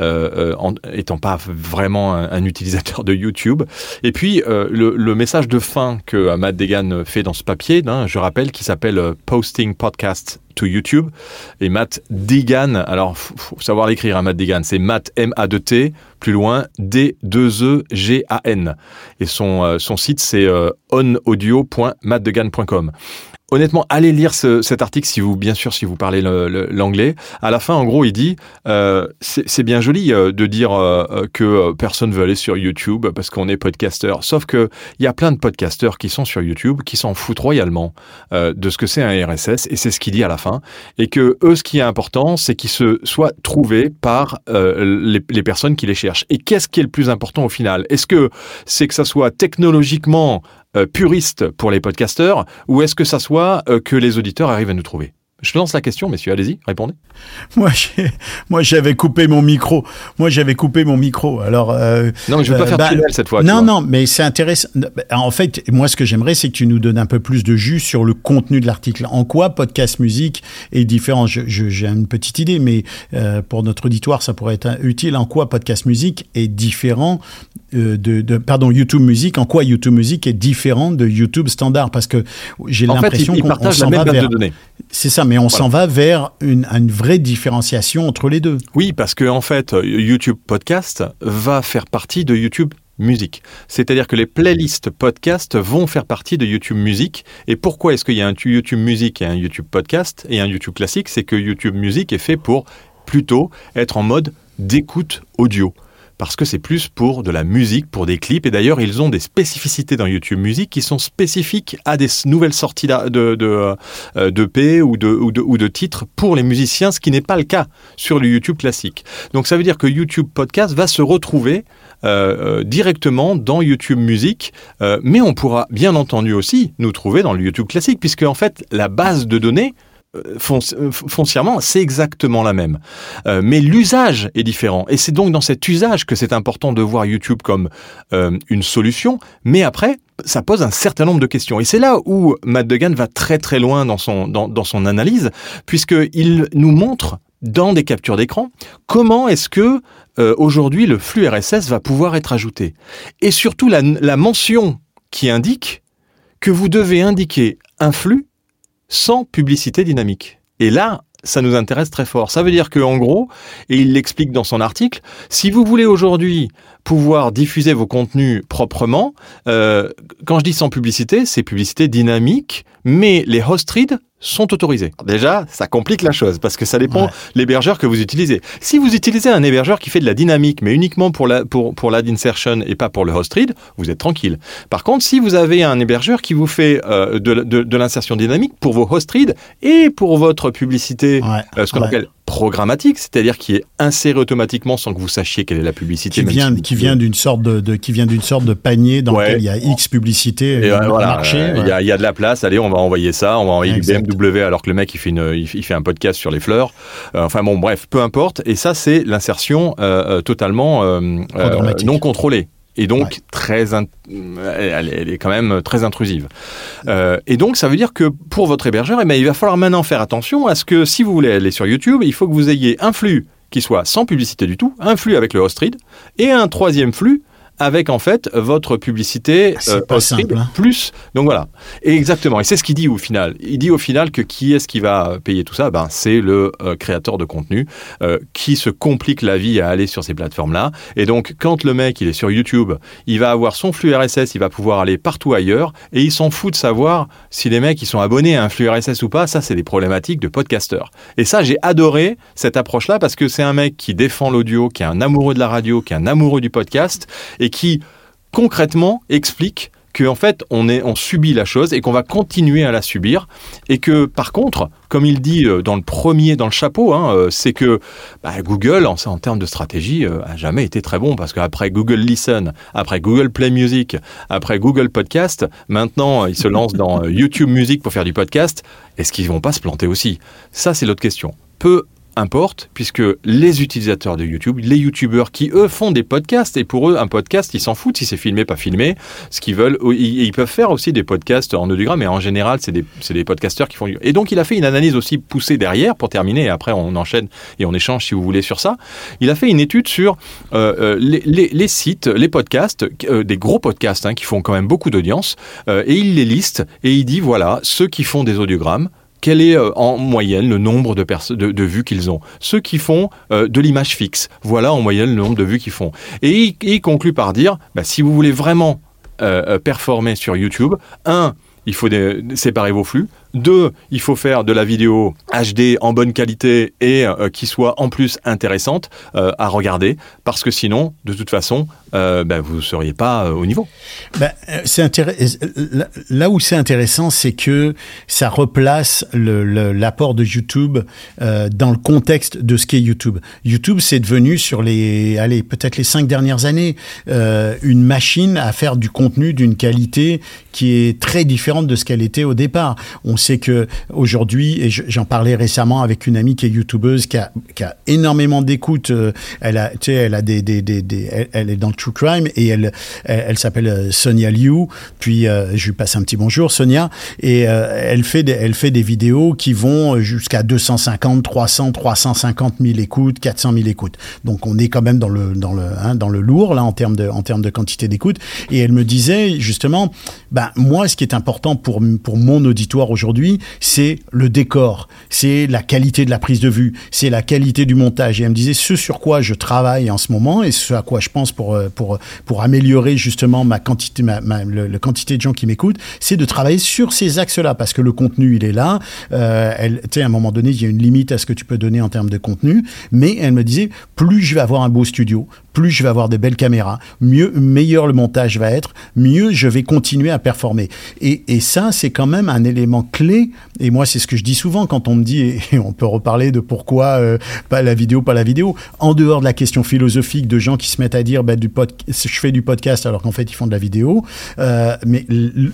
euh, étant pas vraiment un, utilisateur de YouTube et puis le, message de fin que Matt Degan fait dans ce papier hein, je rappelle qui s'appelle Posting Podcast to YouTube. Et Matt Degan, alors faut, faut savoir l'écrire, hein, Matt Degan, c'est Matt M-A-D-T, plus loin D-2-E-G-A-N. Et son, euh, son site c'est euh, onaudio.mattdegan.com. Honnêtement, allez lire ce- cet article si vous, bien sûr, si vous parlez le- le- l'anglais. À la fin, en gros, il dit, euh, c'est bien joli euh, de dire euh, euh, que euh, personne veut aller sur YouTube parce qu'on est podcasteur. Sauf que il y a plein de podcasteurs qui sont sur YouTube qui s'en foutent royalement de ce que c'est un RSS et c'est ce qu'il dit à la fin. Et que eux, ce qui est important, c'est qu'ils se soient trouvés par les, les personnes qui les cherchent. Et qu'est-ce qui est le plus important au final? Est-ce que c'est que ça soit technologiquement puriste pour les podcasteurs ou est-ce que ça soit euh, que les auditeurs arrivent à nous trouver? Je lance la question, messieurs, allez-y, répondez. Moi, moi, j'avais coupé mon micro. Moi, j'avais coupé mon micro. Alors. euh, Non, mais je veux euh, pas faire bah, de tunnel cette fois. Non, non, mais c'est intéressant. En fait, moi, ce que j'aimerais, c'est que tu nous donnes un peu plus de jus sur le contenu de l'article. En quoi podcast musique est différent? J'ai une petite idée, mais euh, pour notre auditoire, ça pourrait être utile. En quoi podcast musique est différent euh, de, de- pardon, YouTube musique? En quoi YouTube musique est différent de YouTube standard? Parce que j'ai l'impression qu'on on partagent la s'en même va base vers. de données. C'est ça, mais on s'en va vers une, une vraie différenciation entre les deux. Oui, parce que en fait, YouTube Podcast va faire partie de YouTube Musique. C'est-à-dire que les playlists podcast vont faire partie de YouTube Musique. Et pourquoi est-ce qu'il y a un YouTube Musique et un YouTube Podcast et un YouTube classique? C'est que YouTube Musique est fait pour plutôt être en mode d'écoute audio. Parce que c'est plus pour de la musique, pour des clips. Et d'ailleurs, ils ont des spécificités dans YouTube Music qui sont spécifiques à des nouvelles sorties de, de, euh, d'EP ou de, ou, de, ou de titres pour les musiciens, ce qui n'est pas le cas sur le YouTube classique. Donc ça veut dire que YouTube Podcast va se retrouver euh, euh, directement dans YouTube Music, mais on pourra bien entendu aussi nous trouver dans le YouTube classique, puisque en fait la base de données foncièrement, c'est exactement la même. Euh, mais l'usage est différent. Et c'est donc dans cet usage que c'est important de voir YouTube comme euh, une solution. Mais après, ça pose un certain nombre de questions. Et c'est là où Matt Degan va très très loin dans son, dans, dans son analyse, puisqu'il nous montre dans des captures d'écran comment est-ce que euh, aujourd'hui le flux RSS va pouvoir être ajouté. Et surtout la, la mention qui indique que vous devez indiquer un flux sans publicité dynamique. Et là, ça nous intéresse très fort. Ça veut dire que, en gros, et il l'explique dans son article, si vous voulez aujourd'hui pouvoir diffuser vos contenus proprement, euh, quand je dis sans publicité, c'est publicité dynamique, mais les host reads sont autorisés. Déjà, ça complique la chose parce que ça dépend Ouais. l'hébergeur que vous utilisez. Si vous utilisez un hébergeur qui fait de la dynamique, mais uniquement pour la pour pour l'ad insertion et pas pour le host read, vous êtes tranquille. Par contre, si vous avez un hébergeur qui vous fait euh, de, de, de l'insertion dynamique pour vos host reads et pour votre publicité, Ouais, euh, ce qu'on ouais. appelle programmatique, c'est-à-dire qui est inséré automatiquement sans que vous sachiez quelle est la publicité. qui vient, si vous qui vient d'une sorte de, de- qui vient d'une sorte de panier dans Ouais. lequel il y a X publicité Et euh, euh, voilà, marché. euh, il ouais. y, a, il y a de la place. Allez, on va envoyer ça. On va envoyer du BMW alors que le mec il fait une, il fait- un podcast sur les fleurs. Euh, enfin bon, bref, peu importe. Et ça, c'est l'insertion totalement non contrôlée. Et donc Ouais. très, in- elle, elle est quand même très intrusive. Euh, et donc ça veut dire que pour votre hébergeur, eh ben, il va falloir maintenant faire attention à ce que si vous voulez aller sur YouTube, il faut que vous ayez un flux qui soit sans publicité du tout, un flux avec le host read et un troisième flux avec en fait votre publicité C'est euh, pas simple, hein. plus. Donc voilà. Et exactement. Et c'est ce qu'il dit au final. Il dit au final que qui est-ce qui va payer tout ça? Ben c'est le euh, créateur de contenu euh, qui se complique la vie à aller sur ces plateformes-là. Et donc quand le mec il est sur YouTube, il va avoir son flux RSS, il va pouvoir aller partout ailleurs et il s'en fout de savoir si les mecs ils sont abonnés à un flux RSS ou pas. Ça c'est des problématiques de podcasteurs. Et ça j'ai adoré cette approche-là parce que c'est un mec qui défend l'audio, qui est un amoureux de la radio, qui est un amoureux du podcast et qui concrètement explique que en fait on est on subit la chose et qu'on va continuer à la subir. Et que par contre comme il dit euh, dans le premier dans le chapeau hein, euh, c'est que bah, Google en, termes de stratégie euh, a jamais été très bon. Parce qu'après Google Listen après Google Play Music après Google Podcast maintenant ils se lancent dans YouTube Music pour faire du podcast. Est-ce qu'ils vont pas se planter aussi? Ça c'est l'autre question. Peu importe, puisque les utilisateurs de YouTube, les YouTubeurs qui eux font des podcasts, et pour eux un podcast, ils s'en foutent si c'est filmé, pas filmé, ce qu'ils veulent, ils, peuvent faire aussi des podcasts en audiogramme, mais en général c'est des, des podcasteurs qui font. du- Et donc il a fait une analyse aussi poussée derrière pour terminer, et après on enchaîne et on échange si vous voulez sur ça. Il a fait une étude sur euh, euh, les, sites, les podcasts, euh, des gros podcasts hein, qui font quand même beaucoup d'audience, et il les liste et il dit voilà ceux qui font des audiogrammes quel est euh, en moyenne le nombre de, vues qu'ils ont. Ceux qui font euh, de l'image fixe, voilà en moyenne le nombre de vues qu'ils font. Et il, conclut par dire, bah, si vous voulez vraiment euh, performer sur YouTube, un, il faut séparer vos flux. Deux, il faut faire de la vidéo HD en bonne qualité et euh, qui soit en plus intéressante euh, à regarder, parce que sinon, de toute façon, euh, ben, vous ne seriez pas au niveau. Ben, Là où c'est intéressant, c'est que ça replace l'apport de YouTube dans le contexte de ce qu'est YouTube. YouTube, c'est devenu sur les, allez, peut-être les cinq dernières années, une machine à faire du contenu d'une qualité qui est très différente de ce qu'elle était au départ. On sait que aujourd'hui, et j'en parlais récemment avec une amie qui est youtubeuse, qui a, qui a énormément d'écoute. Euh, elle a, tu sais, elle a des, des, des, elle, est dans le true crime et elle, elle, s'appelle euh, Sonia Liu. Puis euh, je lui passe un petit bonjour, Sonia, et elle fait des, elle fait des vidéos qui vont jusqu'à 250, 300, 350 000 écoutes, 400 000 écoutes. Donc on est quand même dans le dans le hein, dans le lourd là en termes de en termes de quantité d'écoute. Et elle me disait justement, ben moi, ce qui est important pour pour mon auditoire aujourd'hui c'est le décor, c'est la qualité de la prise de vue, c'est la qualité du montage. Et elle me disait ce sur quoi je travaille en ce moment et ce à quoi je pense pour euh, pour pour améliorer justement ma quantité, le, quantité de gens qui m'écoutent, c'est de travailler sur ces axes-là parce que le contenu il est là. Euh, elle, tu sais, à un moment donné, il y a une limite à ce que tu peux donner en termes de contenu, mais elle me disait plus je vais avoir un beau studio, plus je vais avoir des belles caméras, mieux, meilleur le montage va être, mieux je vais continuer à performer. Et, et ça, c'est quand même un élément Et moi, c'est ce que je dis souvent quand on me dit, et on peut reparler de pourquoi euh, pas la vidéo, pas la vidéo, en dehors de la question philosophique de gens qui se mettent à dire, bah, du pod je fais du podcast alors qu'en fait ils font de la vidéo. Euh, mais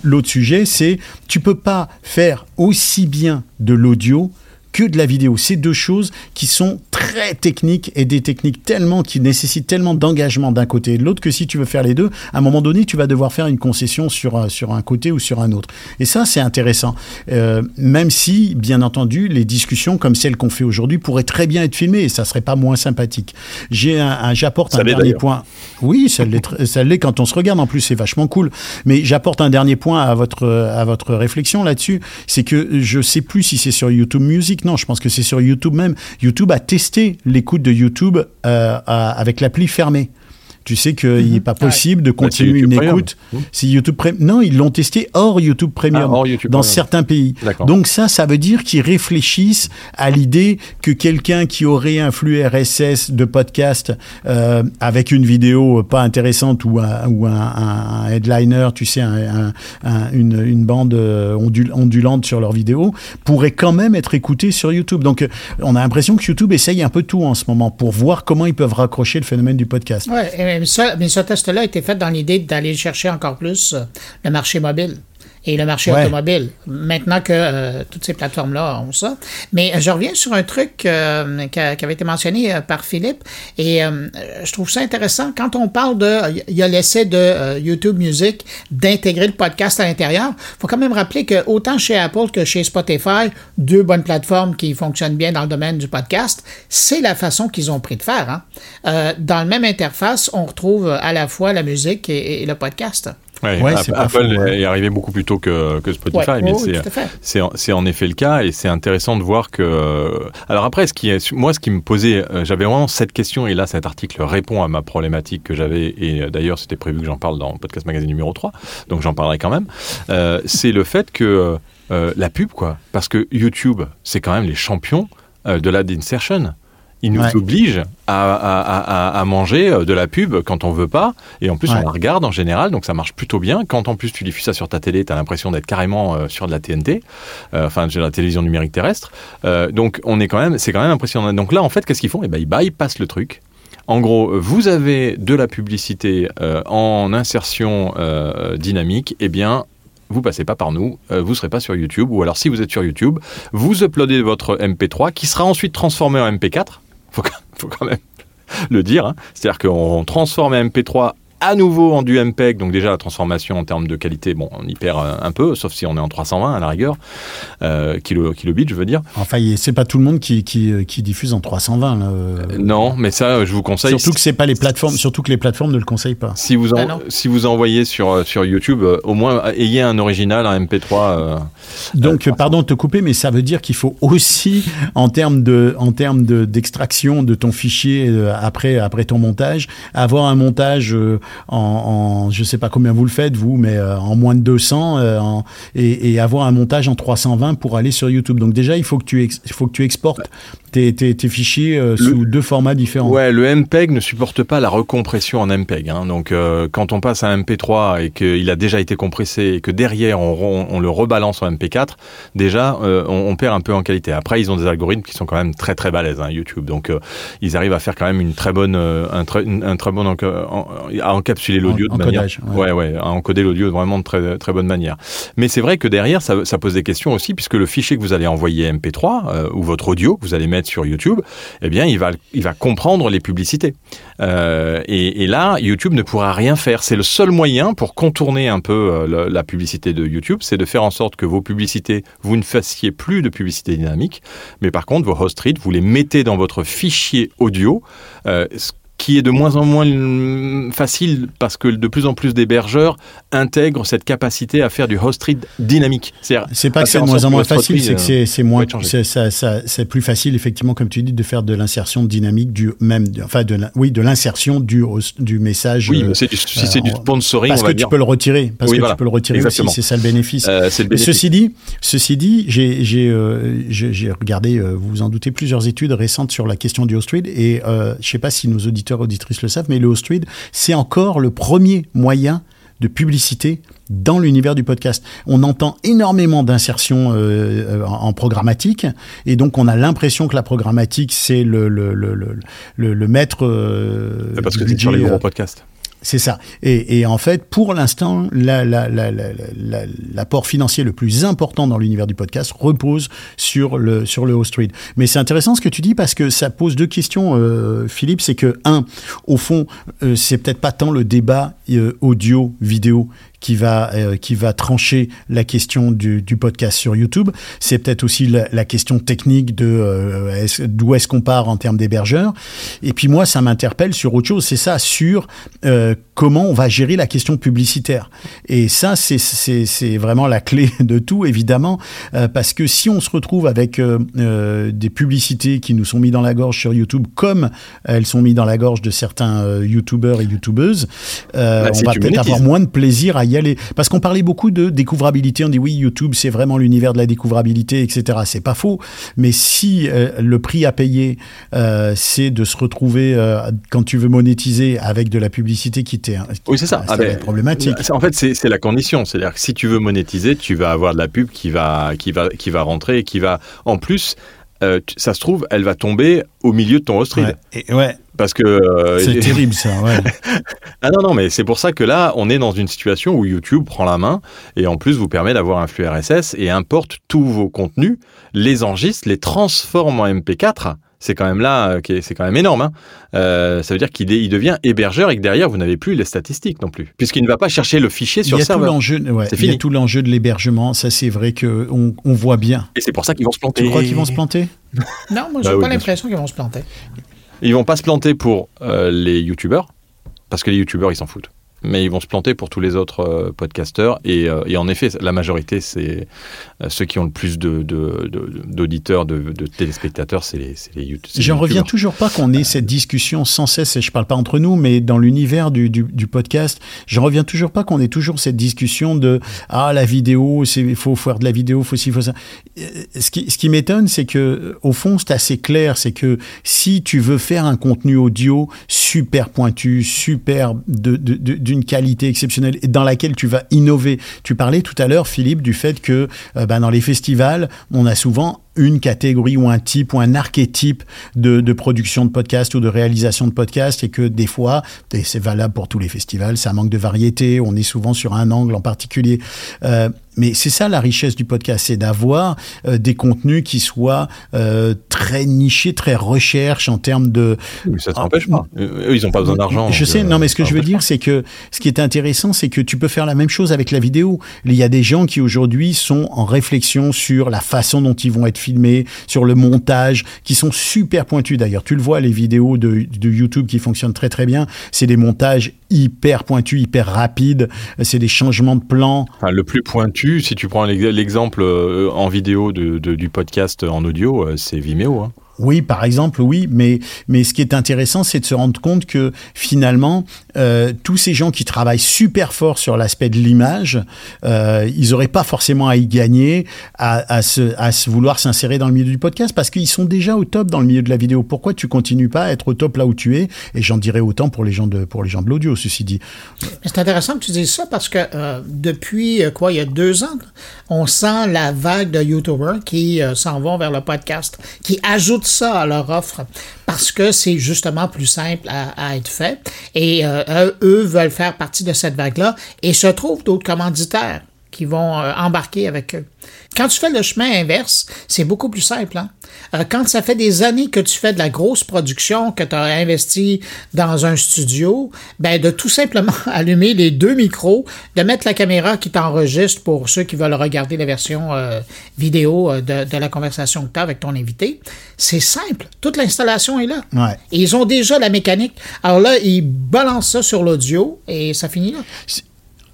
l'autre sujet, c'est tu peux pas faire aussi bien de l'audio que de la vidéo. C'est deux choses qui sont très techniques et des techniques tellement qui nécessitent tellement d'engagement d'un côté et de l'autre que si tu veux faire les deux, à un moment donné, tu vas devoir faire une concession sur, sur un côté ou sur un autre. Et ça, c'est intéressant. Euh, même si, bien entendu, les discussions comme celles qu'on fait aujourd'hui pourraient très bien être filmées et ça serait pas moins sympathique. J'ai un, j'apporte un dernier point. Oui, ça l'est, quand on se regarde. En plus, c'est vachement cool. Mais j'apporte un dernier point à votre, à votre réflexion là-dessus. C'est que je sais plus si c'est sur YouTube Music non, je pense que c'est sur YouTube même. YouTube a testé l'écoute de YouTube euh, avec l'appli fermée. Tu sais qu'il n'est mhm. pas possible de bah, continuer une écoute si YouTube Premium. Non, ils l'ont testé hors YouTube Premium ah, dans certains pays. Donc ça, ça veut dire qu'ils réfléchissent à l'idée que quelqu'un qui aurait un flux RSS de podcast euh, avec une vidéo pas intéressante ou un, ou un, headliner, tu sais, un, une, une, bande euh, ondulante sur leur vidéo, pourrait quand même être écouté sur YouTube. Donc on a l'impression que YouTube essaye un peu tout en ce moment pour voir comment ils peuvent raccrocher le phénomène du podcast. Ouais, mais, ce test-là a été fait dans l'idée d'aller chercher encore plus euh, le marché mobile et le marché automobile. Maintenant que euh, toutes ces plateformes-là ont ça. Mais je reviens sur un truc euh, qui, avait été mentionné par Philippe et je trouve ça intéressant. Quand on parle de, il y a l'essai de YouTube Music d'intégrer le podcast à l'intérieur, il faut quand même rappeler que autant chez Apple que chez Spotify, deux bonnes plateformes qui fonctionnent bien dans le domaine du podcast, c'est la façon qu'ils ont pris de faire. Hein. dans la même interface, on retrouve à la fois la musique et, le podcast. Ouais, Apple est arrivé beaucoup plus tôt que, que Spotify, mais c'est en effet le cas et c'est intéressant de voir que. Alors après, ce qui est, moi, ce qui me posait, euh, j'avais vraiment cette question et là, cet article répond à ma problématique que j'avais et euh, d'ailleurs, c'était prévu que j'en parle dans Podcast Magazine numéro 3, donc j'en parlerai quand même. Euh, c'est le fait que la pub, quoi, parce que YouTube, c'est quand même les champions de la insertion il nous oblige à, manger euh, de la pub quand on veut pas. Et en plus, on la regarde en général, donc ça marche plutôt bien. Quand en plus tu diffuses ça sur ta télé, tu as l'impression d'être carrément euh, sur de la TNT, euh, enfin de la télévision numérique terrestre. donc on est quand même, c'est quand même impressionnant. Donc là, en fait, qu'est-ce qu'ils font? Eh ben, ils bypassent le truc. En gros, vous avez de la publicité en insertion dynamique, eh bien, vous passez pas par nous, vous vous serez pas sur YouTube, ou alors si vous êtes sur YouTube, vous uploadez votre MP3 qui sera ensuite transformé en MP4 faut, quand même le dire. Hein. C'est-à-dire qu'on transforme un MP3 à nouveau en du MPEG. Donc déjà la transformation en termes de qualité, bon, on y perd euh, un peu, sauf si on est en 320 à la rigueur, euh, kilo, kilobits, je veux dire. Enfin, il- c'est pas tout le monde qui, qui, qui diffuse en 320. là. Euh, non, mais ça, je vous conseille. Surtout que c'est pas les plateformes, surtout que les plateformes ne le conseillent pas. Si vous, en- Ah si vous envoyez sur, euh, sur YouTube, euh, au moins ayez un original, un MP3. euh, Donc, pardon de te couper, mais ça veut dire qu'il faut aussi, en termes de, en termes de d'extraction de ton fichier euh, après après ton montage, avoir un montage euh, en, en, je sais pas combien vous le faites vous, mais euh, en moins de 200 euh, en- et, et avoir un montage en 320 pour aller sur YouTube. Donc déjà, il faut que tu il faut que tu exportes tes, tes, tes fichiers euh, sous deux formats différents. Ouais, le MPEG ne supporte pas la recompression en MPEG. hein. Donc, euh, quand on passe à un MP3 et qu'il a déjà été compressé et que derrière on, on- on le rebalance en MP4, déjà euh, on, on perd un peu en qualité. Après, ils ont des algorithmes qui sont quand même très très balèzes, hein, YouTube. Donc, euh, ils arrivent à faire quand même une très bonne, un, très, une- un très bon en- encapsuler l'audio En- de manière, encodage, ouais. ouais. ouais, encoder l'audio vraiment de très très bonne manière. Mais c'est vrai que derrière, ça, ça pose des questions aussi, puisque le fichier que vous allez envoyer MP3 euh, ou votre audio que vous allez mettre sur YouTube, eh bien, il va, il va comprendre les publicités. Euh, et, et là, YouTube ne pourra rien faire. C'est le seul moyen pour contourner un peu euh, la publicité de YouTube, c'est de faire en sorte que vos publicités, vous ne fassiez plus de publicité dynamique, mais par contre, vos host reads, vous les mettez dans votre fichier audio. euh, ce qui est de moins en moins facile parce que de plus en plus d'hébergeurs intègrent cette capacité à faire du host read dynamique. C'est pas que c'est de moins en moins facile, c'est que euh, c'est c'est moins, c'est plus facile effectivement, comme tu dis, de faire de l'insertion dynamique du même, enfin de oui, de l'insertion du message. Oui, euh, mais c'est du, si c'est du euh, sponsoring, parce on que tu peux le retirer, parce que tu peux le retirer Exactement. aussi, c'est ça le bénéfice. Euh. Ceci dit, ceci dit, j'ai euh, regardé, euh, vous vous en doutez, plusieurs études récentes sur la question du host read et euh, je sais pas si nos auditeurs auditrices le savent, mais le host read, c'est encore le premier moyen de publicité dans l'univers du podcast. On entend énormément d'insertions euh, euh, en programmatique et donc on a l'impression que la programmatique c'est le le, le, le, maître euh, Parce que c'est sur les gros euh, podcasts. C'est ça. Et, et en fait, pour l'instant, la- la- la- la- la- l'apport financier le plus important dans l'univers du podcast repose sur le, sur le host read. Mais c'est intéressant ce que tu dis parce que ça pose deux questions, euh, Philippe. C'est que, un, au fond, euh, c'est peut-être pas tant le débat euh, audio-vidéo qui va, euh, qui va trancher la question du, du podcast sur YouTube. C'est peut-être aussi la, la question technique de euh, est-ce- d'où est-ce qu'on part en termes d'hébergeurs. Et puis moi, ça m'interpelle sur autre chose. C'est ça, sur euh, comment on va gérer la question publicitaire. Et ça, c'est- c'est c'est vraiment la clé de tout, évidemment, euh, parce que si on se retrouve avec euh, euh, des publicités qui nous sont mis dans la gorge sur YouTube, comme elles sont mises dans la gorge de certains euh, YouTubeurs et YouTubeuses, euh, Bah, on va peut-être avoir moins de plaisir à y Parce qu'on parlait beaucoup de découvrabilité, on dit oui, YouTube, c'est vraiment l'univers de la découvrabilité, etc. C'est pas faux, mais si euh, le prix à payer, euh, c'est de se retrouver euh, quand tu veux monétiser avec de la publicité qui t'est Oui, c'est ça. Ah, ben, problématique. En fait, c'est c'est la condition. C'est-à-dire que si tu veux monétiser, tu vas avoir de la pub qui va, qui va, qui va rentrer et qui va, en plus, euh, ça se trouve, elle va tomber au milieu de ton host read. Ouais, et ouais Parce que. euh, c'est terrible ça. Ouais. Ah non, non, mais c'est pour ça que là, on est dans une situation où YouTube prend la main et en plus vous permet d'avoir un flux RSS et importe tous vos contenus, les enregistre, les transforme en MP4. C'est quand même là, euh, c'est quand même énorme. hein. Euh, ça veut dire qu'il il devient hébergeur et que derrière vous n'avez plus les statistiques non plus, puisqu'il ne va pas chercher le fichier Il sur y le a tout serveur. l'enjeu, ouais, C'est il y a tout l'enjeu de l'hébergement. Ça, c'est vrai que on, voit bien. Et c'est pour ça qu'ils vont se planter. Tu crois qu'ils vont se planter? Non, moi, j'ai Bah pas l'impression qu'ils vont se planter. Ils vont pas se planter pour euh, les youtubeurs, parce que les youtubeurs ils s'en foutent. Mais ils vont se planter pour tous les autres euh, podcasteurs. Et, euh, et en effet, la majorité, c'est euh, ceux qui ont le plus de- de- de- d'auditeurs, de, de, téléspectateurs, c'est les, les, J'en reviens toujours pas qu'on ait cette discussion sans cesse, et je parle pas entre nous, mais dans l'univers du, du, du podcast, j'en reviens toujours pas qu'on ait toujours cette discussion de ah la vidéo, il faut faire de la vidéo, faut ci, faut ça. Euh, Ce qui, ce qui m'étonne, c'est que au fond c'est assez clair, c'est que si tu veux faire un contenu audio super pointu, super de- de- qualité exceptionnelle et dans laquelle tu vas innover. Tu parlais tout à l'heure, Philippe, du fait que euh, ben, dans les festivals, on a souvent une catégorie ou un type ou un archétype de, de production de podcast ou de réalisation de podcast et que des fois, et c'est valable pour tous les festivals, ça manque de variété, on est souvent sur un angle en particulier. Euh, mais c'est ça la richesse du podcast, c'est d'avoir euh, des contenus qui soient euh, très nichés, très recherche en termes de. Ça t'empêche pas. Eux, ils n'ont pas besoin d'argent. Je sais, non, mais ce que je veux dire, c'est que ce qui est intéressant, c'est que tu peux faire la même chose avec la vidéo. Il y a des gens qui aujourd'hui sont en réflexion sur la façon dont ils vont être filmés, sur le montage, qui sont super pointus d'ailleurs. Tu le vois, les vidéos de, de YouTube qui fonctionnent très très bien, c'est des montages hyper pointus, hyper rapides, c'est des changements de plan. Enfin, le plus pointu, si tu prends l'ex- l'exemple euh, en vidéo de, de- du podcast en audio, euh, c'est Vimeo. hein. Oui, par exemple, oui, mais, mais ce qui est intéressant, c'est de se rendre compte que finalement, euh, tous ces gens qui travaillent super fort sur l'aspect de l'image, euh, ils n'auraient pas forcément à y gagner, à, à, se, à se vouloir s'insérer dans le milieu du podcast, parce qu'ils sont déjà au top dans le milieu de la vidéo. Pourquoi tu continues pas à être au top là où tu es? Et j'en dirais autant pour les gens de, pour les gens de l'audio, ceci dit. C'est intéressant que tu dises ça parce que euh, depuis, euh, quoi, il y a deux ans, on sent la vague de YouTubers qui euh, s'en vont vers le podcast, qui ajoutent ça à leur offre parce que c'est justement plus simple à, à être fait. Et euh, eux- veulent faire partie de cette vague-là et se trouvent d'autres commanditaires qui vont euh, embarquer avec eux. Quand tu fais le chemin inverse, c'est beaucoup plus simple. Hein? Euh, quand ça fait des années que tu fais de la grosse production, que tu as investi dans un studio, ben de tout simplement allumer les deux micros, de mettre la caméra qui t'enregistre pour ceux qui veulent regarder la version euh, vidéo de, de la conversation que tu as avec ton invité, c'est simple. Toute l'installation est là. Ouais. Et ils ont déjà la mécanique. Alors là, ils balancent ça sur l'audio et ça finit là.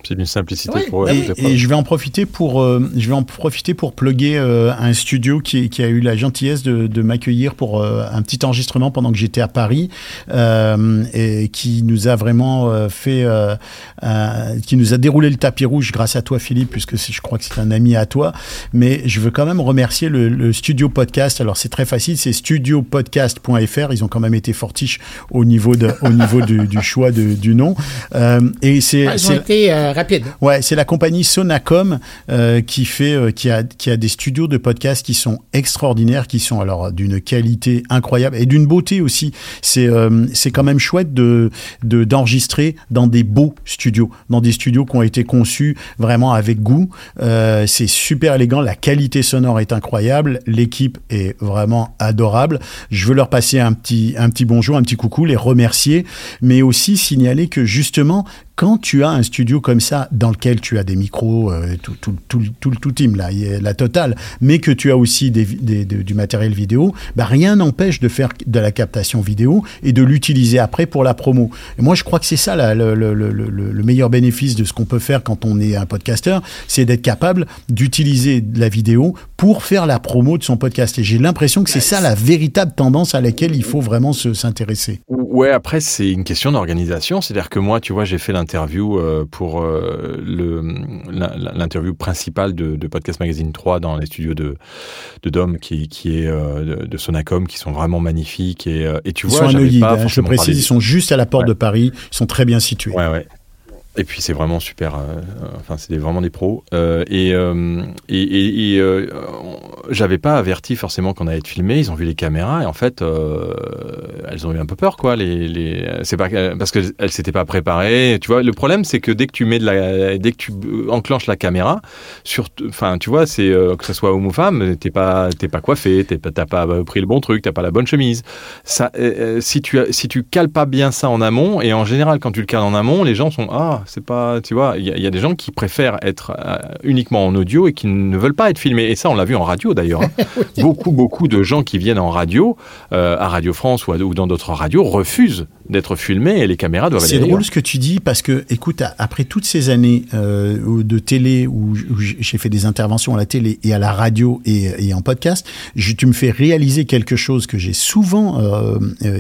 C'est d'une simplicité pour eux. bah fait. Et je vais en profiter pour, euh, je vais en profiter pour plugger euh, un studio qui, qui a eu la gentillesse de, de m'accueillir pour euh, un petit enregistrement pendant que j'étais à Paris euh, et qui nous a vraiment euh, fait, euh, euh, qui nous a déroulé le tapis rouge grâce à toi Philippe, puisque c'est- je crois que c'est un ami à toi. Mais je veux quand même remercier le, le studio podcast. Alors c'est très facile, c'est studiopodcast.fr. Ils ont quand même été fortiches au niveau de, au niveau du, du choix de- du nom. Euh, et c'est, été euh, rapides. Ouais, c'est la compagnie Sonacom euh, qui fait, euh, qui a, qui a des studios de podcasts qui sont extraordinaires, qui sont alors d'une qualité incroyable et d'une beauté aussi. C'est, c'est quand même chouette de, de d'enregistrer dans des beaux studios, dans des studios qui ont été conçus vraiment avec goût. C'est super élégant, la qualité sonore est incroyable, l'équipe est vraiment adorable. Je veux leur passer un petit, un petit bonjour, un petit coucou, les remercier, mais aussi signaler que justement quand tu as un studio comme ça, dans lequel tu as des micros, euh, tout, tout, tout, team, là, la totale, mais que tu as aussi du matériel vidéo, bah, rien n'empêche de faire de la captation vidéo et de l'utiliser après pour la promo. Moi, je crois que c'est ça le, le, le, le, le meilleur bénéfice de ce qu'on peut faire quand on est un podcasteur, c'est d'être capable d'utiliser la vidéo pour faire la promo de son podcast. Et j'ai l'impression que c'est ça la véritable tendance à laquelle il faut vraiment se- s'intéresser. Ouais, après, c'est une question d'organisation. C'est-à-dire que moi, tu vois, j'ai fait l'interview euh, pour euh, l'interview principale de, de Podcast Magazine 3 dans les studios de, de Dom, qui, qui est euh, de, Sonacom, qui sont vraiment magnifiques. Et, et tu Ils vois, sont à Neuilly, pas hein, je précise, parlé- ils sont juste à la porte Ouais. de Paris, ils sont très bien situés. Ouais, ouais. Et puis c'est vraiment super. euh, euh, enfin, c'est vraiment des pros. Euh, et et, et- j'avais pas averti forcément qu'on allait être filmé. Ils ont vu les caméras et en fait, elles ont eu un peu peur, quoi. Les, les pas parce que elles s'étaient pas préparées. Tu vois, le problème c'est que dès que tu mets de la, dès que tu enclenches la caméra, sur, enfin, tu vois, c'est que ce soit homme ou femme, t'es pas, pas coiffé, t'as pas pris le bon truc, t'as pas la bonne chemise. Ça, si tu, si tu cales pas bien ça en amont, et en général quand tu le cales en amont, les gens sont ah, c'est pas, tu vois, il y, a- il y a des gens qui préfèrent être euh, uniquement en audio et qui ne veulent pas être filmés. Et ça, on l'a vu en radio d'ailleurs. hein. Beaucoup, beaucoup de gens qui viennent en radio, euh, à Radio France ou, à- ou dans d'autres radios, refusent d'être filmés et les caméras doivent C'est drôle ce que tu dis parce que, écoute, après toutes ces années euh, de télé où, j'ai fait des interventions à la télé et à la radio et, et en podcast, je- tu me fais réaliser quelque chose que j'ai souvent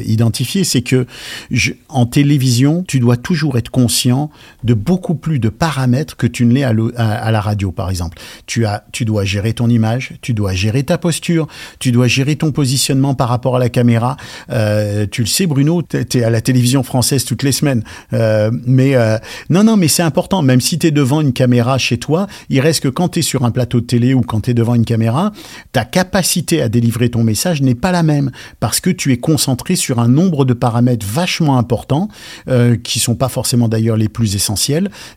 identifié, c'est que je, en télévision, tu dois toujours être conscient de beaucoup plus de paramètres que tu ne l'es à, la radio, par exemple. Tu as, tu dois gérer ton image, tu dois gérer ta posture, tu dois gérer ton positionnement par rapport à la caméra. Euh, tu le sais, Bruno, t'es es à la télévision française toutes les semaines. Euh, mais euh, non, non, mais c'est important. Même si tu es devant une caméra chez toi, il reste que quand tu es sur un plateau de télé ou quand tu es devant une caméra, ta capacité à délivrer ton message n'est pas la même parce que tu es concentré sur un nombre de paramètres vachement importants qui sont pas forcément d'ailleurs les plus essentiels,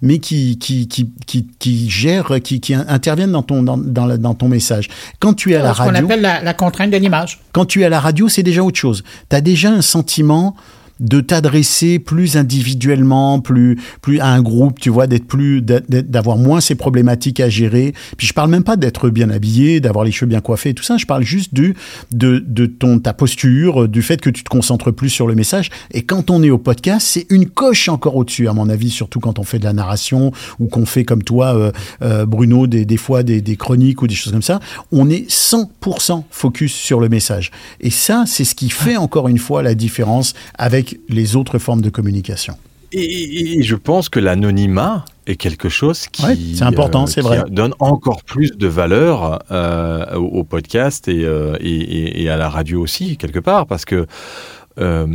mais qui qui qui qui, qui gèrent, qui, qui interviennent dans ton dans, dans, la- dans ton message. Quand tu es à la ce qu'on radio, appelle la, la contrainte de l'image. quand tu es à la radio, c'est déjà autre chose. Tu as déjà un sentiment de t'adresser plus individuellement, plus plus à un groupe, tu vois, d'être plus d'avoir moins ces problématiques à gérer. Puis je parle même pas d'être bien habillé, d'avoir les cheveux bien coiffés, et tout ça. Je parle juste du de de ton ta posture, du fait que tu te concentres plus sur le message. Et quand on est au podcast, c'est une coche encore au-dessus, à mon avis, surtout quand on fait de la narration ou qu'on fait comme toi, euh, euh, Bruno, des, des fois des, des chroniques ou des choses comme ça. On est 100% focus sur le message. Et ça, c'est ce qui fait encore une fois la différence avec les autres formes de communication. Et, je pense que l'anonymat est quelque chose qui, Ouais, c'est important, c'est qui vrai. donne encore plus de valeur euh, au, au podcast et, euh, et- à la radio aussi, quelque part, parce que euh,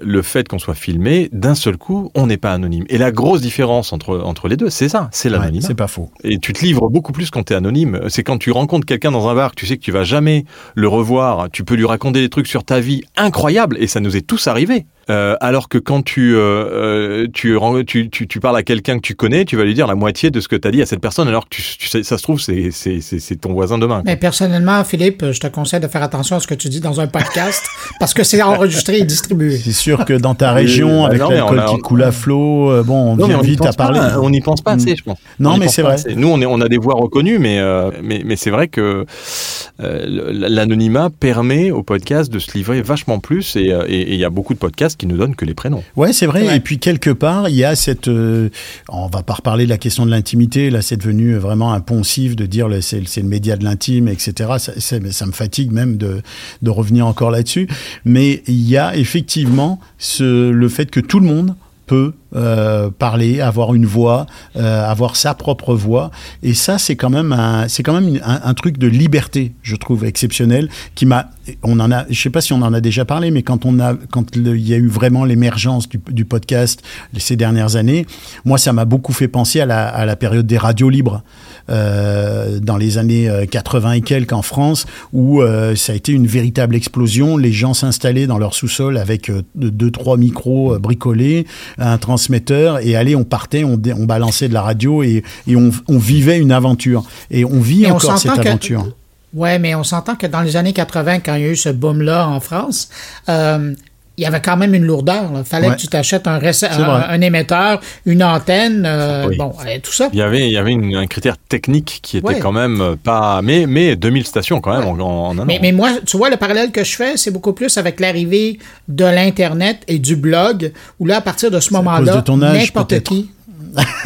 le fait qu'on soit filmé, d'un seul coup, on n'est pas anonyme. Et la grosse différence entre, entre les deux, c'est ça, c'est Ouais, l'anonymat. c'est pas faux. Et tu te livres beaucoup plus quand tu es anonyme. C'est quand tu rencontres quelqu'un dans un bar, que tu sais que tu vas jamais le revoir, tu peux lui raconter des trucs sur ta vie incroyables, et ça nous est tous arrivé. Euh, alors que quand tu, euh, euh, tu, tu, tu, tu parles à quelqu'un que tu connais, tu vas lui dire la moitié de ce que tu as dit à cette personne, alors que tu, tu sais, ça se trouve, c'est, c'est, c'est, c'est ton voisin demain. quoi. Mais personnellement, Philippe, je te conseille de faire attention à ce que tu dis dans un podcast parce que c'est enregistré et distribué. C'est sûr que dans ta région, avec non, l'alcool on a- qui coule à flot, bon, on Non, vient on n'y vite à pense pas, parler. On n'y pense pas assez, je pense. Non, On mais c'est vrai. assez. Nous, on, est, on a des voix reconnues, mais, euh, mais, mais c'est vrai que euh, l'anonymat permet au podcast de se livrer vachement plus, et et- et il y a beaucoup de podcasts qui nous donnent que les prénoms. Ouais, c'est vrai. Ouais. Et puis quelque part, il y a cette. euh, on va pas reparler de la question de l'intimité. Là, c'est devenu vraiment un poncif de dire le- c'est c'est le média de l'intime, etc. Ça, c'est- ça me fatigue même de, de revenir encore là-dessus. Mais il y a effectivement ce, le fait que tout le monde peut euh, parler, avoir une voix, euh, avoir sa propre voix. Et ça, c'est quand même un, c'est quand même un, truc de liberté, je trouve exceptionnel, qui m'a, on en a, je sais pas si on en a déjà parlé, mais quand on a, quand il y a eu vraiment l'émergence du, podcast ces dernières années, moi, ça m'a beaucoup fait penser à la, période des radios libres euh, dans les années euh, 80 et quelques en France, où ça a été une véritable explosion. Les gens s'installaient dans leur sous-sol avec euh, deux, trois micros bricolés, un transmetteur, et allez, on partait, on, balançait de la radio et, et on, on vivait une aventure. Et on vit Et on encore cette s'entend que- aventure. Ouais, mais on s'entend que dans les années 80, quand il y a eu ce boom-là en France, euh, il y avait quand même une lourdeur. Il fallait Ouais. que tu t'achètes un, émetteur, une antenne, euh, Oui. bon, et tout ça. Il y avait, il y avait une- un critère technique qui était Ouais. quand même euh, pas. Mais, mais 2000 stations quand même en, en un an. Mais, mais moi, tu vois, le parallèle que je fais, c'est beaucoup plus avec l'arrivée de l'Internet et du blog, où là, à partir de ce moment-là, n'importe qui.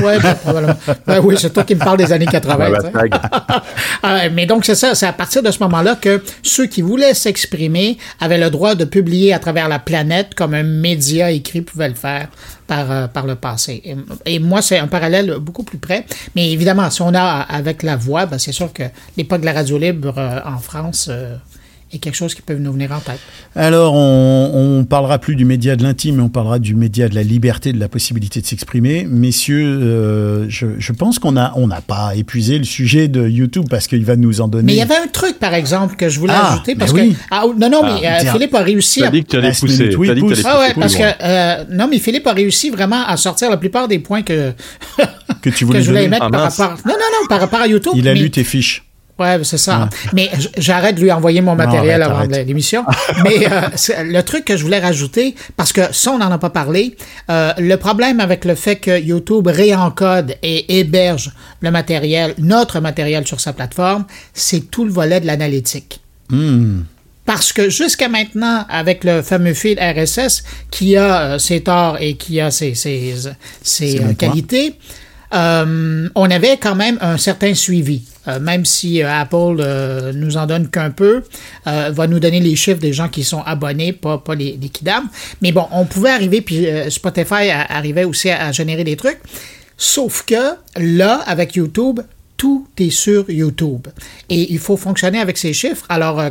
Ouais, ben, probablement. Ben oui, c'est toi qui me parles des années 80. Ouais, tu sais. bah, tag. Euh, mais donc, c'est ça, c'est à partir de ce moment-là que ceux qui voulaient s'exprimer avaient le droit de publier à travers la planète comme un média écrit pouvait le faire par, euh, par le passé. Et, et moi, c'est un parallèle beaucoup plus près. Mais évidemment, si on a avec la voix, ben, c'est sûr que l'époque de la radio libre euh, en France euh, est quelque chose qui peut nous venir en tête. Alors, on, on parlera plus du média de l'intime, mais on parlera du média de la liberté, de la possibilité de s'exprimer. Messieurs, euh, je, je pense qu'on a, on n'a pas épuisé le sujet de YouTube parce qu'il va nous en donner. Mais il y avait un truc, par exemple, que je voulais Ah, ajouter. Parce oui. que, ah, non, non, mais euh, tiens. Philippe a réussi Tu à as dit que tu allais Last pousser. minute, oui, T'as dit que pousse. Ah ouais, parce que euh, non, mais Philippe a réussi vraiment à sortir la plupart des points que que tu que voulais je voulais donner. mettre Ah, par rapport. Non, non, non, par rapport à YouTube. Il a mais- lu tes fiches. Ouais, c'est ça. Mais j- j'arrête de lui envoyer mon matériel arrête, avant arrête. l'émission. mais euh, le truc que je voulais rajouter, parce que ça, on n'en a pas parlé, euh, le problème avec le fait que YouTube réencode et héberge le matériel, notre matériel sur sa plateforme, c'est tout le volet de l'analytique. Hmm. Parce que jusqu'à maintenant, avec le fameux fil RSS, qui a euh, ses torts et qui a ses, ses, ses, qualités, euh, on avait quand même un certain suivi. Euh, même si euh, Apple euh, nous en donne qu'un peu, va nous donner les chiffres des gens qui sont abonnés, pas, les, les kidams. Mais bon, on pouvait arriver, puis Spotify arrivait aussi à, à générer des trucs. Sauf que là, avec YouTube, tout est sur YouTube. Et il faut fonctionner avec ces chiffres. Alors,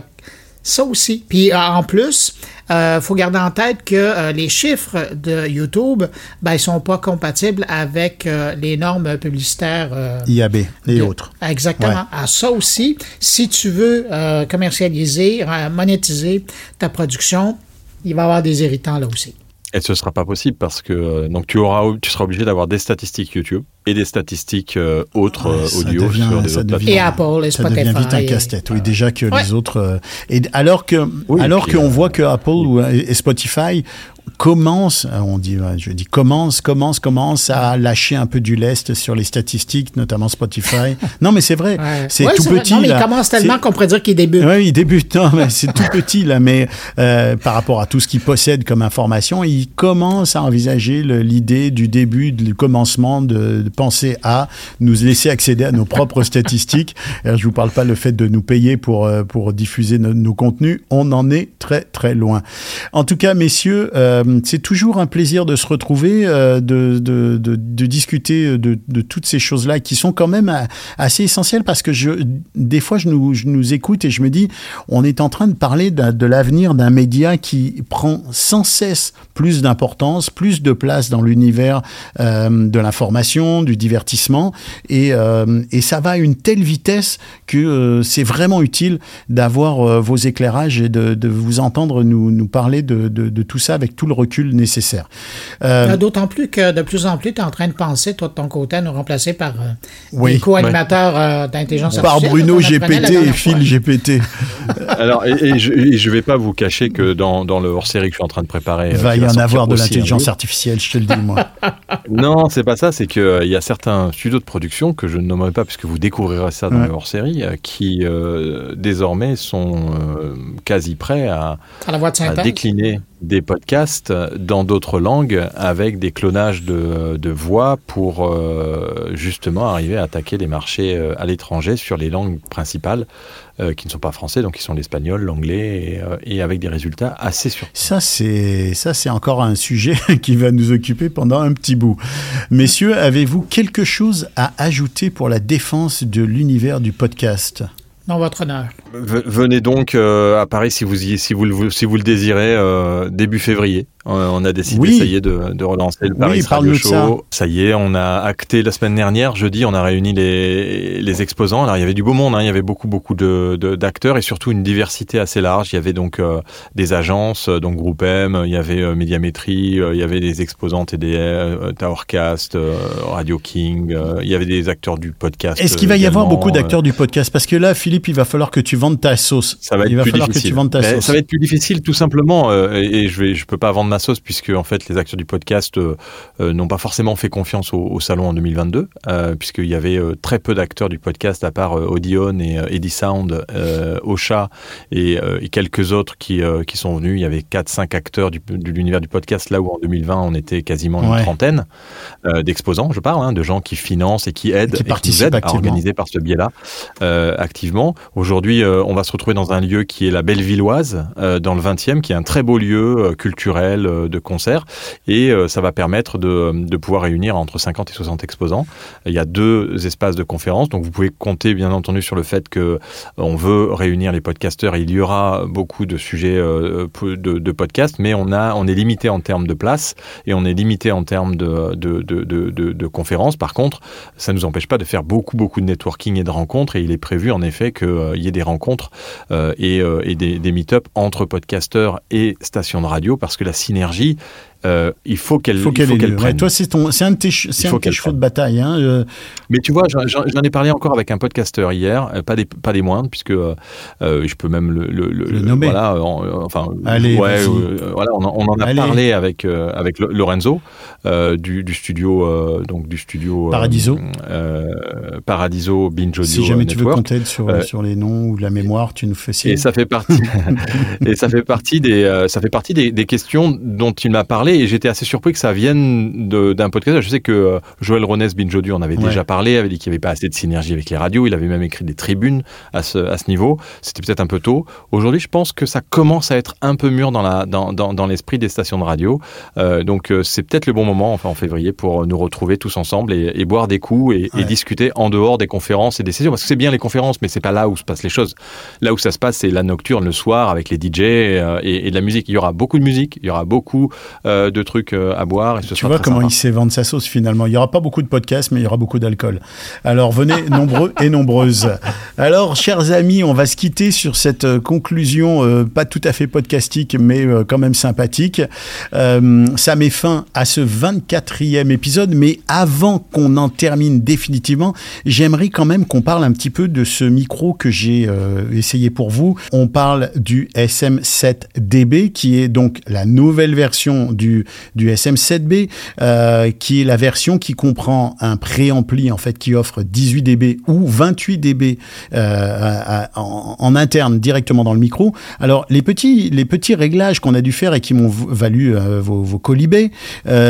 ça aussi. Puis euh, en plus, il euh, faut garder en tête que euh, les chiffres de YouTube, ben, ils sont pas compatibles avec euh, les normes publicitaires. IAB et de- autres. Exactement. Ouais. À ça aussi, si tu veux commercialiser, monétiser ta production, il va y avoir des irritants là aussi. Et ce sera pas possible parce que euh, donc tu auras tu seras obligé d'avoir des statistiques YouTube et des statistiques euh, autres Ouais, euh, ça audio devient- sur des ça autres devient- plateformes. Et Apple, et Ça Spotify. devient vite un et- casse-tête. Oui, déjà que Ouais. les autres. euh, et alors que, Oui, alors qu'on euh, voit que Apple ou, et Spotify commencent, euh, on dit, je dis commence, commence, commence à lâcher un peu du lest sur les statistiques, notamment Spotify. non, mais c'est vrai, Ouais. c'est Ouais, tout petit. Non, mais là. il commence tellement qu'on pourrait dire qu'il débute. Oui, il débute, non, mais c'est tout petit là, mais euh, par rapport à tout ce qu'il possède comme information, il commence à envisager l'idée du début, du commencement de, de penser à nous laisser accéder à nos propres statistiques. Alors, je vous parle pas le fait de nous payer pour euh, pour diffuser no- nos contenus, on en est très très loin. En tout cas, messieurs, euh, c'est toujours un plaisir de se retrouver, euh, de, discuter de, toutes ces choses-là qui sont quand même euh, assez essentielles parce que des fois, je nous, écoute et je me dis, on est en train de parler de l'avenir d'un média qui prend sans cesse plus d'importance, plus de place dans l'univers euh, de l'information, du divertissement, et, euh, ça va à une telle vitesse que euh, c'est vraiment utile d'avoir euh, vos éclairages et de, vous entendre nous, nous parler de tout ça avec tout le recul nécessaire. Euh, Euh, D'autant plus que de plus en plus, tu es en train de penser, toi, de ton côté, à nous remplacer par euh, Oui. des co-animateurs euh, d'intelligence par artificielle. Bruno apprenait la GPT et Phil. GPT. Alors et, et je, je vais pas vous cacher que dans, dans le hors-série que je suis en train de préparer, Il va y en avoir de l'intelligence artificielle, je te le dis, moi. Non, c'est pas ça. C'est que euh, il y a certains studios de production que je ne nommerai pas puisque vous découvrirez ça dans Ouais. le hors-série, qui euh, désormais sont euh, quasi prêts à, À la voix de à synthèse. décliner des podcasts dans d'autres langues avec des clonages de, voix pour euh, justement arriver à attaquer les marchés euh, à l'étranger sur les langues principales euh, qui ne sont pas français, donc qui sont l'espagnol, l'anglais et, avec des résultats assez surprenants. Ça, c'est encore un sujet qui va nous occuper pendant un petit bout. Messieurs, avez-vous quelque chose à ajouter pour la défense de l'univers du podcast? Non, votre honneur. Venez donc euh, à Paris si vous, y, si vous, le, si vous le désirez euh, début février. Euh, on a décidé, Oui. ça y est, de, de relancer le Oui, Paris parle-nous Radio ça. Show. Ça. y est, on a acté la semaine dernière, jeudi, on a réuni les, les exposants. Alors il y avait du beau monde, hein, il y avait beaucoup beaucoup de de- d'acteurs et surtout une diversité assez large. Il y avait donc euh, des agences, euh, donc Groupe M, il y avait euh, Médiamétrie, euh, il y avait des exposants TDR, Towercast, Radio King, il y avait des acteurs du podcast. Est-ce qu'il va y avoir beaucoup d'acteurs du podcast? Parce que là, Philippe, il va falloir que tu vendes ta sauce. ça va être il va plus falloir difficile. que tu vendes ta Ben, sauce. Ça va être plus difficile tout simplement et, et je vais je peux pas vendre ma sauce puisque en fait les acteurs du podcast euh, euh, n'ont pas forcément fait confiance au, au salon en 2022 euh, puisqu'il y avait très peu d'acteurs du podcast à part Audion et Eddie Sound, euh, Ocha et, et quelques autres qui qui sont venus. Il y avait 4 5 acteurs du, de l'univers du podcast là où en 2020 on était quasiment Ouais. une trentaine d'exposants, je parle, hein, de gens qui financent et qui aident Qui et qui nous participent aident à organiser par ce biais-là activement. Aujourd'hui, on va se retrouver dans un lieu qui est la Bellevilloise, dans le 20e, qui est un très beau lieu culturel euh, de concert, et euh, ça va permettre de, de pouvoir réunir entre 50 et 60 exposants. Il y a deux espaces de conférence, donc vous pouvez compter bien entendu sur le fait que euh, veut réunir les podcasteurs. Il y aura beaucoup de sujets de, de podcasts, mais on a, on est limité en termes de place et on est limité en termes de, de, conférences. Par contre, ça ne nous empêche pas de faire beaucoup, beaucoup de networking et de rencontres. Et il est prévu, en effet, qu'il y ait des rencontres et, et des, des meet-up entre podcasteurs et stations de radio parce que la synergie, euh, il faut qu'elle Il faut qu'elle. Ouais, prenne. toi, c'est ton, c'est un de tes, c'est un tes chevaux de bataille. Hein. euh, Mais tu vois, j'en- ai parlé encore avec un podcasteur hier, euh, pas des pas des moindres, puisque euh, je peux même le, le, Le nommer. Voilà, en- enfin, Allez, ouais, euh, voilà, on en, on en a Allez. parlé avec euh, avec Lo- Lorenzo euh, du, du studio euh, donc du studio euh, Paradiso. euh, Paradiso Binge Audio si jamais tu veux t'aide sur, Euh, sur les noms ou la mémoire, tu nous fais signe. Et ça fait partie, et ça fait partie des, euh, ça fait partie des, des questions dont il m'a parlé pareil, j'étais assez surpris que ça vienne d'un podcast. Je sais que euh, Joël Ronès Binjodu en avait Ouais. déjà parlé, avait dit qu'il n'y avait pas assez de synergie avec les radios. Il avait même écrit des tribunes à ce, à ce niveau. C'était peut-être un peu tôt. Aujourd'hui, je pense que ça commence à être un peu mûr dans la dans, dans, dans l'esprit des stations de radio. Euh, donc euh, c'est peut-être le bon moment, enfin en février, pour nous retrouver tous ensemble et, et boire des coups et, et discuter en dehors des conférences et des sessions. Parce que c'est bien les conférences, mais c'est pas là où se passent les choses. Là où ça se passe, c'est la nocturne le soir avec les DJ et, et de la musique. Il y aura beaucoup de musique, il y aura beaucoup euh, de trucs euh, à boire. Et ce Tu sera vois comment sympa. il sait vendre sa sauce finalement. Il n'y aura pas beaucoup de podcasts, mais il y aura beaucoup d'alcool. Alors venez nombreux et nombreuses. Alors, chers amis, on va se quitter sur cette euh, conclusion euh, pas tout à fait podcastique, mais euh, quand même sympathique. Euh, ça met fin à ce 24e épisode, mais avant qu'on en termine définitivement, j'aimerais quand même qu'on parle un petit peu de ce micro que j'ai euh, essayé pour vous. On parle du SM7DB, qui est donc la nouvelle version du, du SM7B, euh, qui est la version qui comprend un préampli en fait qui offre 18 dB ou 28 dB euh, en, interne directement dans le micro. Alors les petits les petits réglages qu'on a dû faire et qui m'ont valu euh, vos, colibés,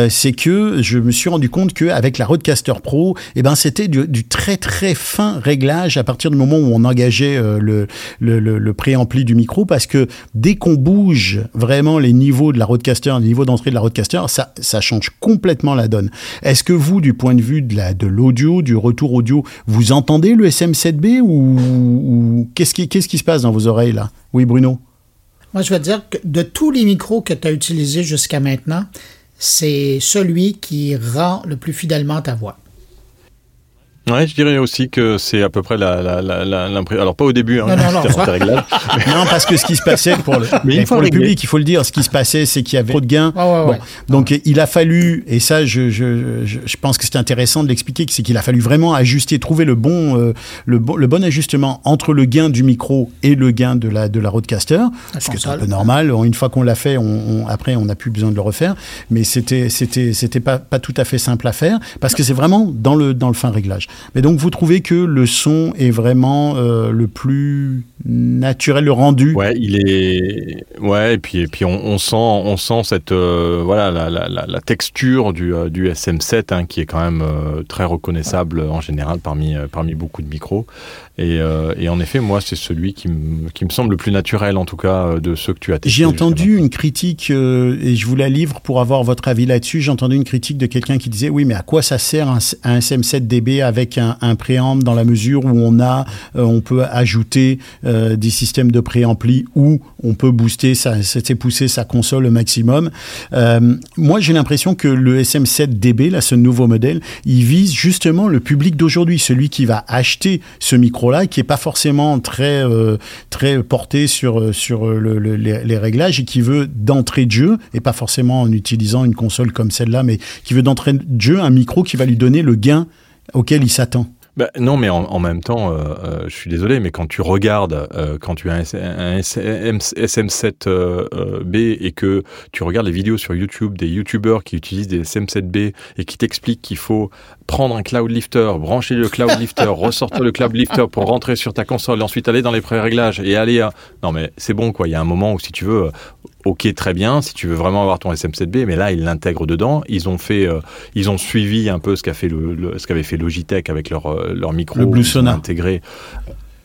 c'est que je me suis rendu compte qu'avec la Rodecaster Pro, eh ben c'était du, très très fin réglage à partir du moment où on engageait le, le préampli du micro parce que dès qu'on bouge vraiment les niveaux de la Rodecaster, les niveaux d'entrée de la Rodecaster, ça, change complètement la donne. Est-ce que vous, du point de vue de la de l'audio, du retour audio, vous entendez le SM7B ou, qu'est-ce qui qui se passe dans vos oreilles là? Oui, Bruno? Moi, je veux dire que de tous les micros que tu as utilisés jusqu'à maintenant, c'est celui qui rend le plus fidèlement ta voix. Ouais, je dirais aussi que c'est à peu près la, la, la, la- l'impression. Alors pas au début, hein, Non, non, non. Non, parce que ce qui se passait pour le, Mais pour régler. public, il faut le dire, ce qui se passait, c'est qu'il y avait trop de gains. Ouais, ouais, Bon, ouais. donc il a fallu, et ça, je, je, je, je pense que c'est intéressant de l'expliquer, c'est qu'il a fallu vraiment ajuster, trouver le bon, euh, le bon, le bon ajustement entre le gain du micro et le gain de la de la Rodecaster, ce qui est un peu normal. Une fois qu'on l'a fait, on, on- après, on n'a plus besoin de le refaire, mais c'était c'était c'était pas pas tout à fait simple à faire parce que c'est vraiment dans le dans le fin réglage. Mais donc vous trouvez que le son est vraiment euh, le plus naturel, le rendu? Ouais, il est. Ouais, et puis et puis on, on sent on sent cette euh, voilà la, la, la, la texture du euh, du SM7 hein, qui est quand même euh, très reconnaissable en général parmi parmi beaucoup de micros. Et, et en effet, moi, c'est celui qui me qui me semble le plus naturel en tout cas de ceux que tu as testés. J'ai entendu une critique, et je vous la livre pour avoir votre avis là-dessus. J'ai entendu une critique de quelqu'un qui disait Oui, mais à quoi ça sert un, un SM7DB avec un, un préamp dans la mesure où on a, euh, on peut ajouter euh, des systèmes de préampli où on peut booster, sa, pousser sa console au maximum. Euh, moi, j'ai l'impression que le SM7DB, là, ce nouveau modèle, il vise justement le public d'aujourd'hui, celui qui va acheter ce micro-là, qui est pas forcément très très porté sur sur le- le- les, les réglages et qui veut d'entrée de jeu et pas forcément en utilisant une console comme celle-là, mais qui veut d'entrée de jeu un micro qui va lui donner le gain auquel il s'attend. Bah, non, mais en, en même temps, euh, euh, je suis désolé, mais quand tu regardes, euh, quand tu as un, S- un S- SM7B euh, et que tu regardes les vidéos sur YouTube des YouTubers qui utilisent des SM7B et qui t'expliquent qu'il faut prendre un cloud lifter, brancher le cloud lifter, ressortir le cloud lifter pour rentrer sur ta console, ensuite aller dans les pré-réglages et aller à... Non, mais c'est bon, quoi. Il y a un moment où, si tu veux, ok, très bien, si tu veux vraiment avoir ton SM7B, mais là, ils l'intègrent dedans. Ils ont fait, euh, ils ont suivi un peu ce qu'a fait le, le- ce qu'avait fait Logitech avec leur, euh, leur micro. Le Blue intégré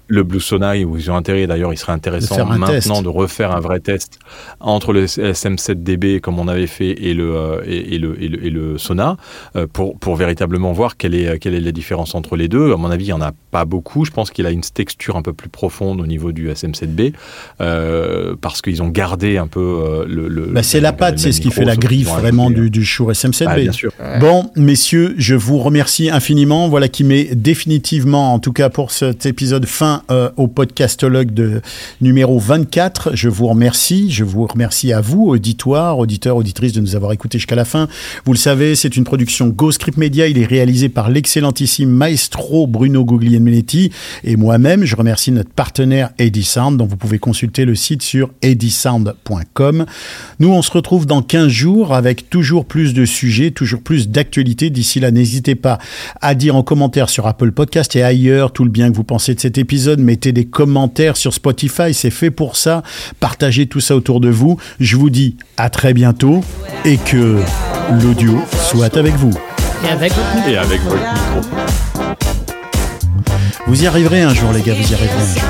le Blue Sona où ils ont intégré. D'ailleurs, il serait intéressant maintenant test. de refaire un vrai test entre le SM7DB comme on avait fait et le euh, et, et le, et le et le Sona euh, pour pour véritablement voir quelle est quelle est la différence entre les deux. À mon avis, il y en a pas beaucoup. Je pense qu'il a une texture un peu plus profonde au niveau du SM7B euh, parce qu'ils ont gardé un peu le. le Bah, c'est la patte, c'est ce qui fait la griffe vraiment du, du Shure SM7B. Ah, bien sûr. Bon, messieurs, je vous remercie infiniment. Voilà qui met définitivement, en tout cas pour cet épisode, fin euh, au podcastologue de numéro 24. Je vous remercie. Je vous remercie à vous, auditoires, auditeurs, auditrices, de nous avoir écoutés jusqu'à la fin. Vous le savez, c'est une production Ghostscript Media. Il est réalisé par l'excellentissime maestro Bruno Guglielminetti et moi-même. Je remercie notre partenaire Edisound, dont vous pouvez consulter le site sur edisound.com. Nous, on se retrouve dans 15 jours avec toujours plus de sujets, toujours plus d'actualités. D'ici là, n'hésitez pas à dire en commentaire sur Apple Podcast et ailleurs tout le bien que vous pensez de cet épisode mettez des commentaires sur Spotify, c'est fait pour ça. Partagez tout ça autour de vous. Je vous dis à très bientôt et que l'audio soit avec vous. Et avec votre Et avec votre micro. Vous y arriverez un jour, les gars, vous y arriverez un jour.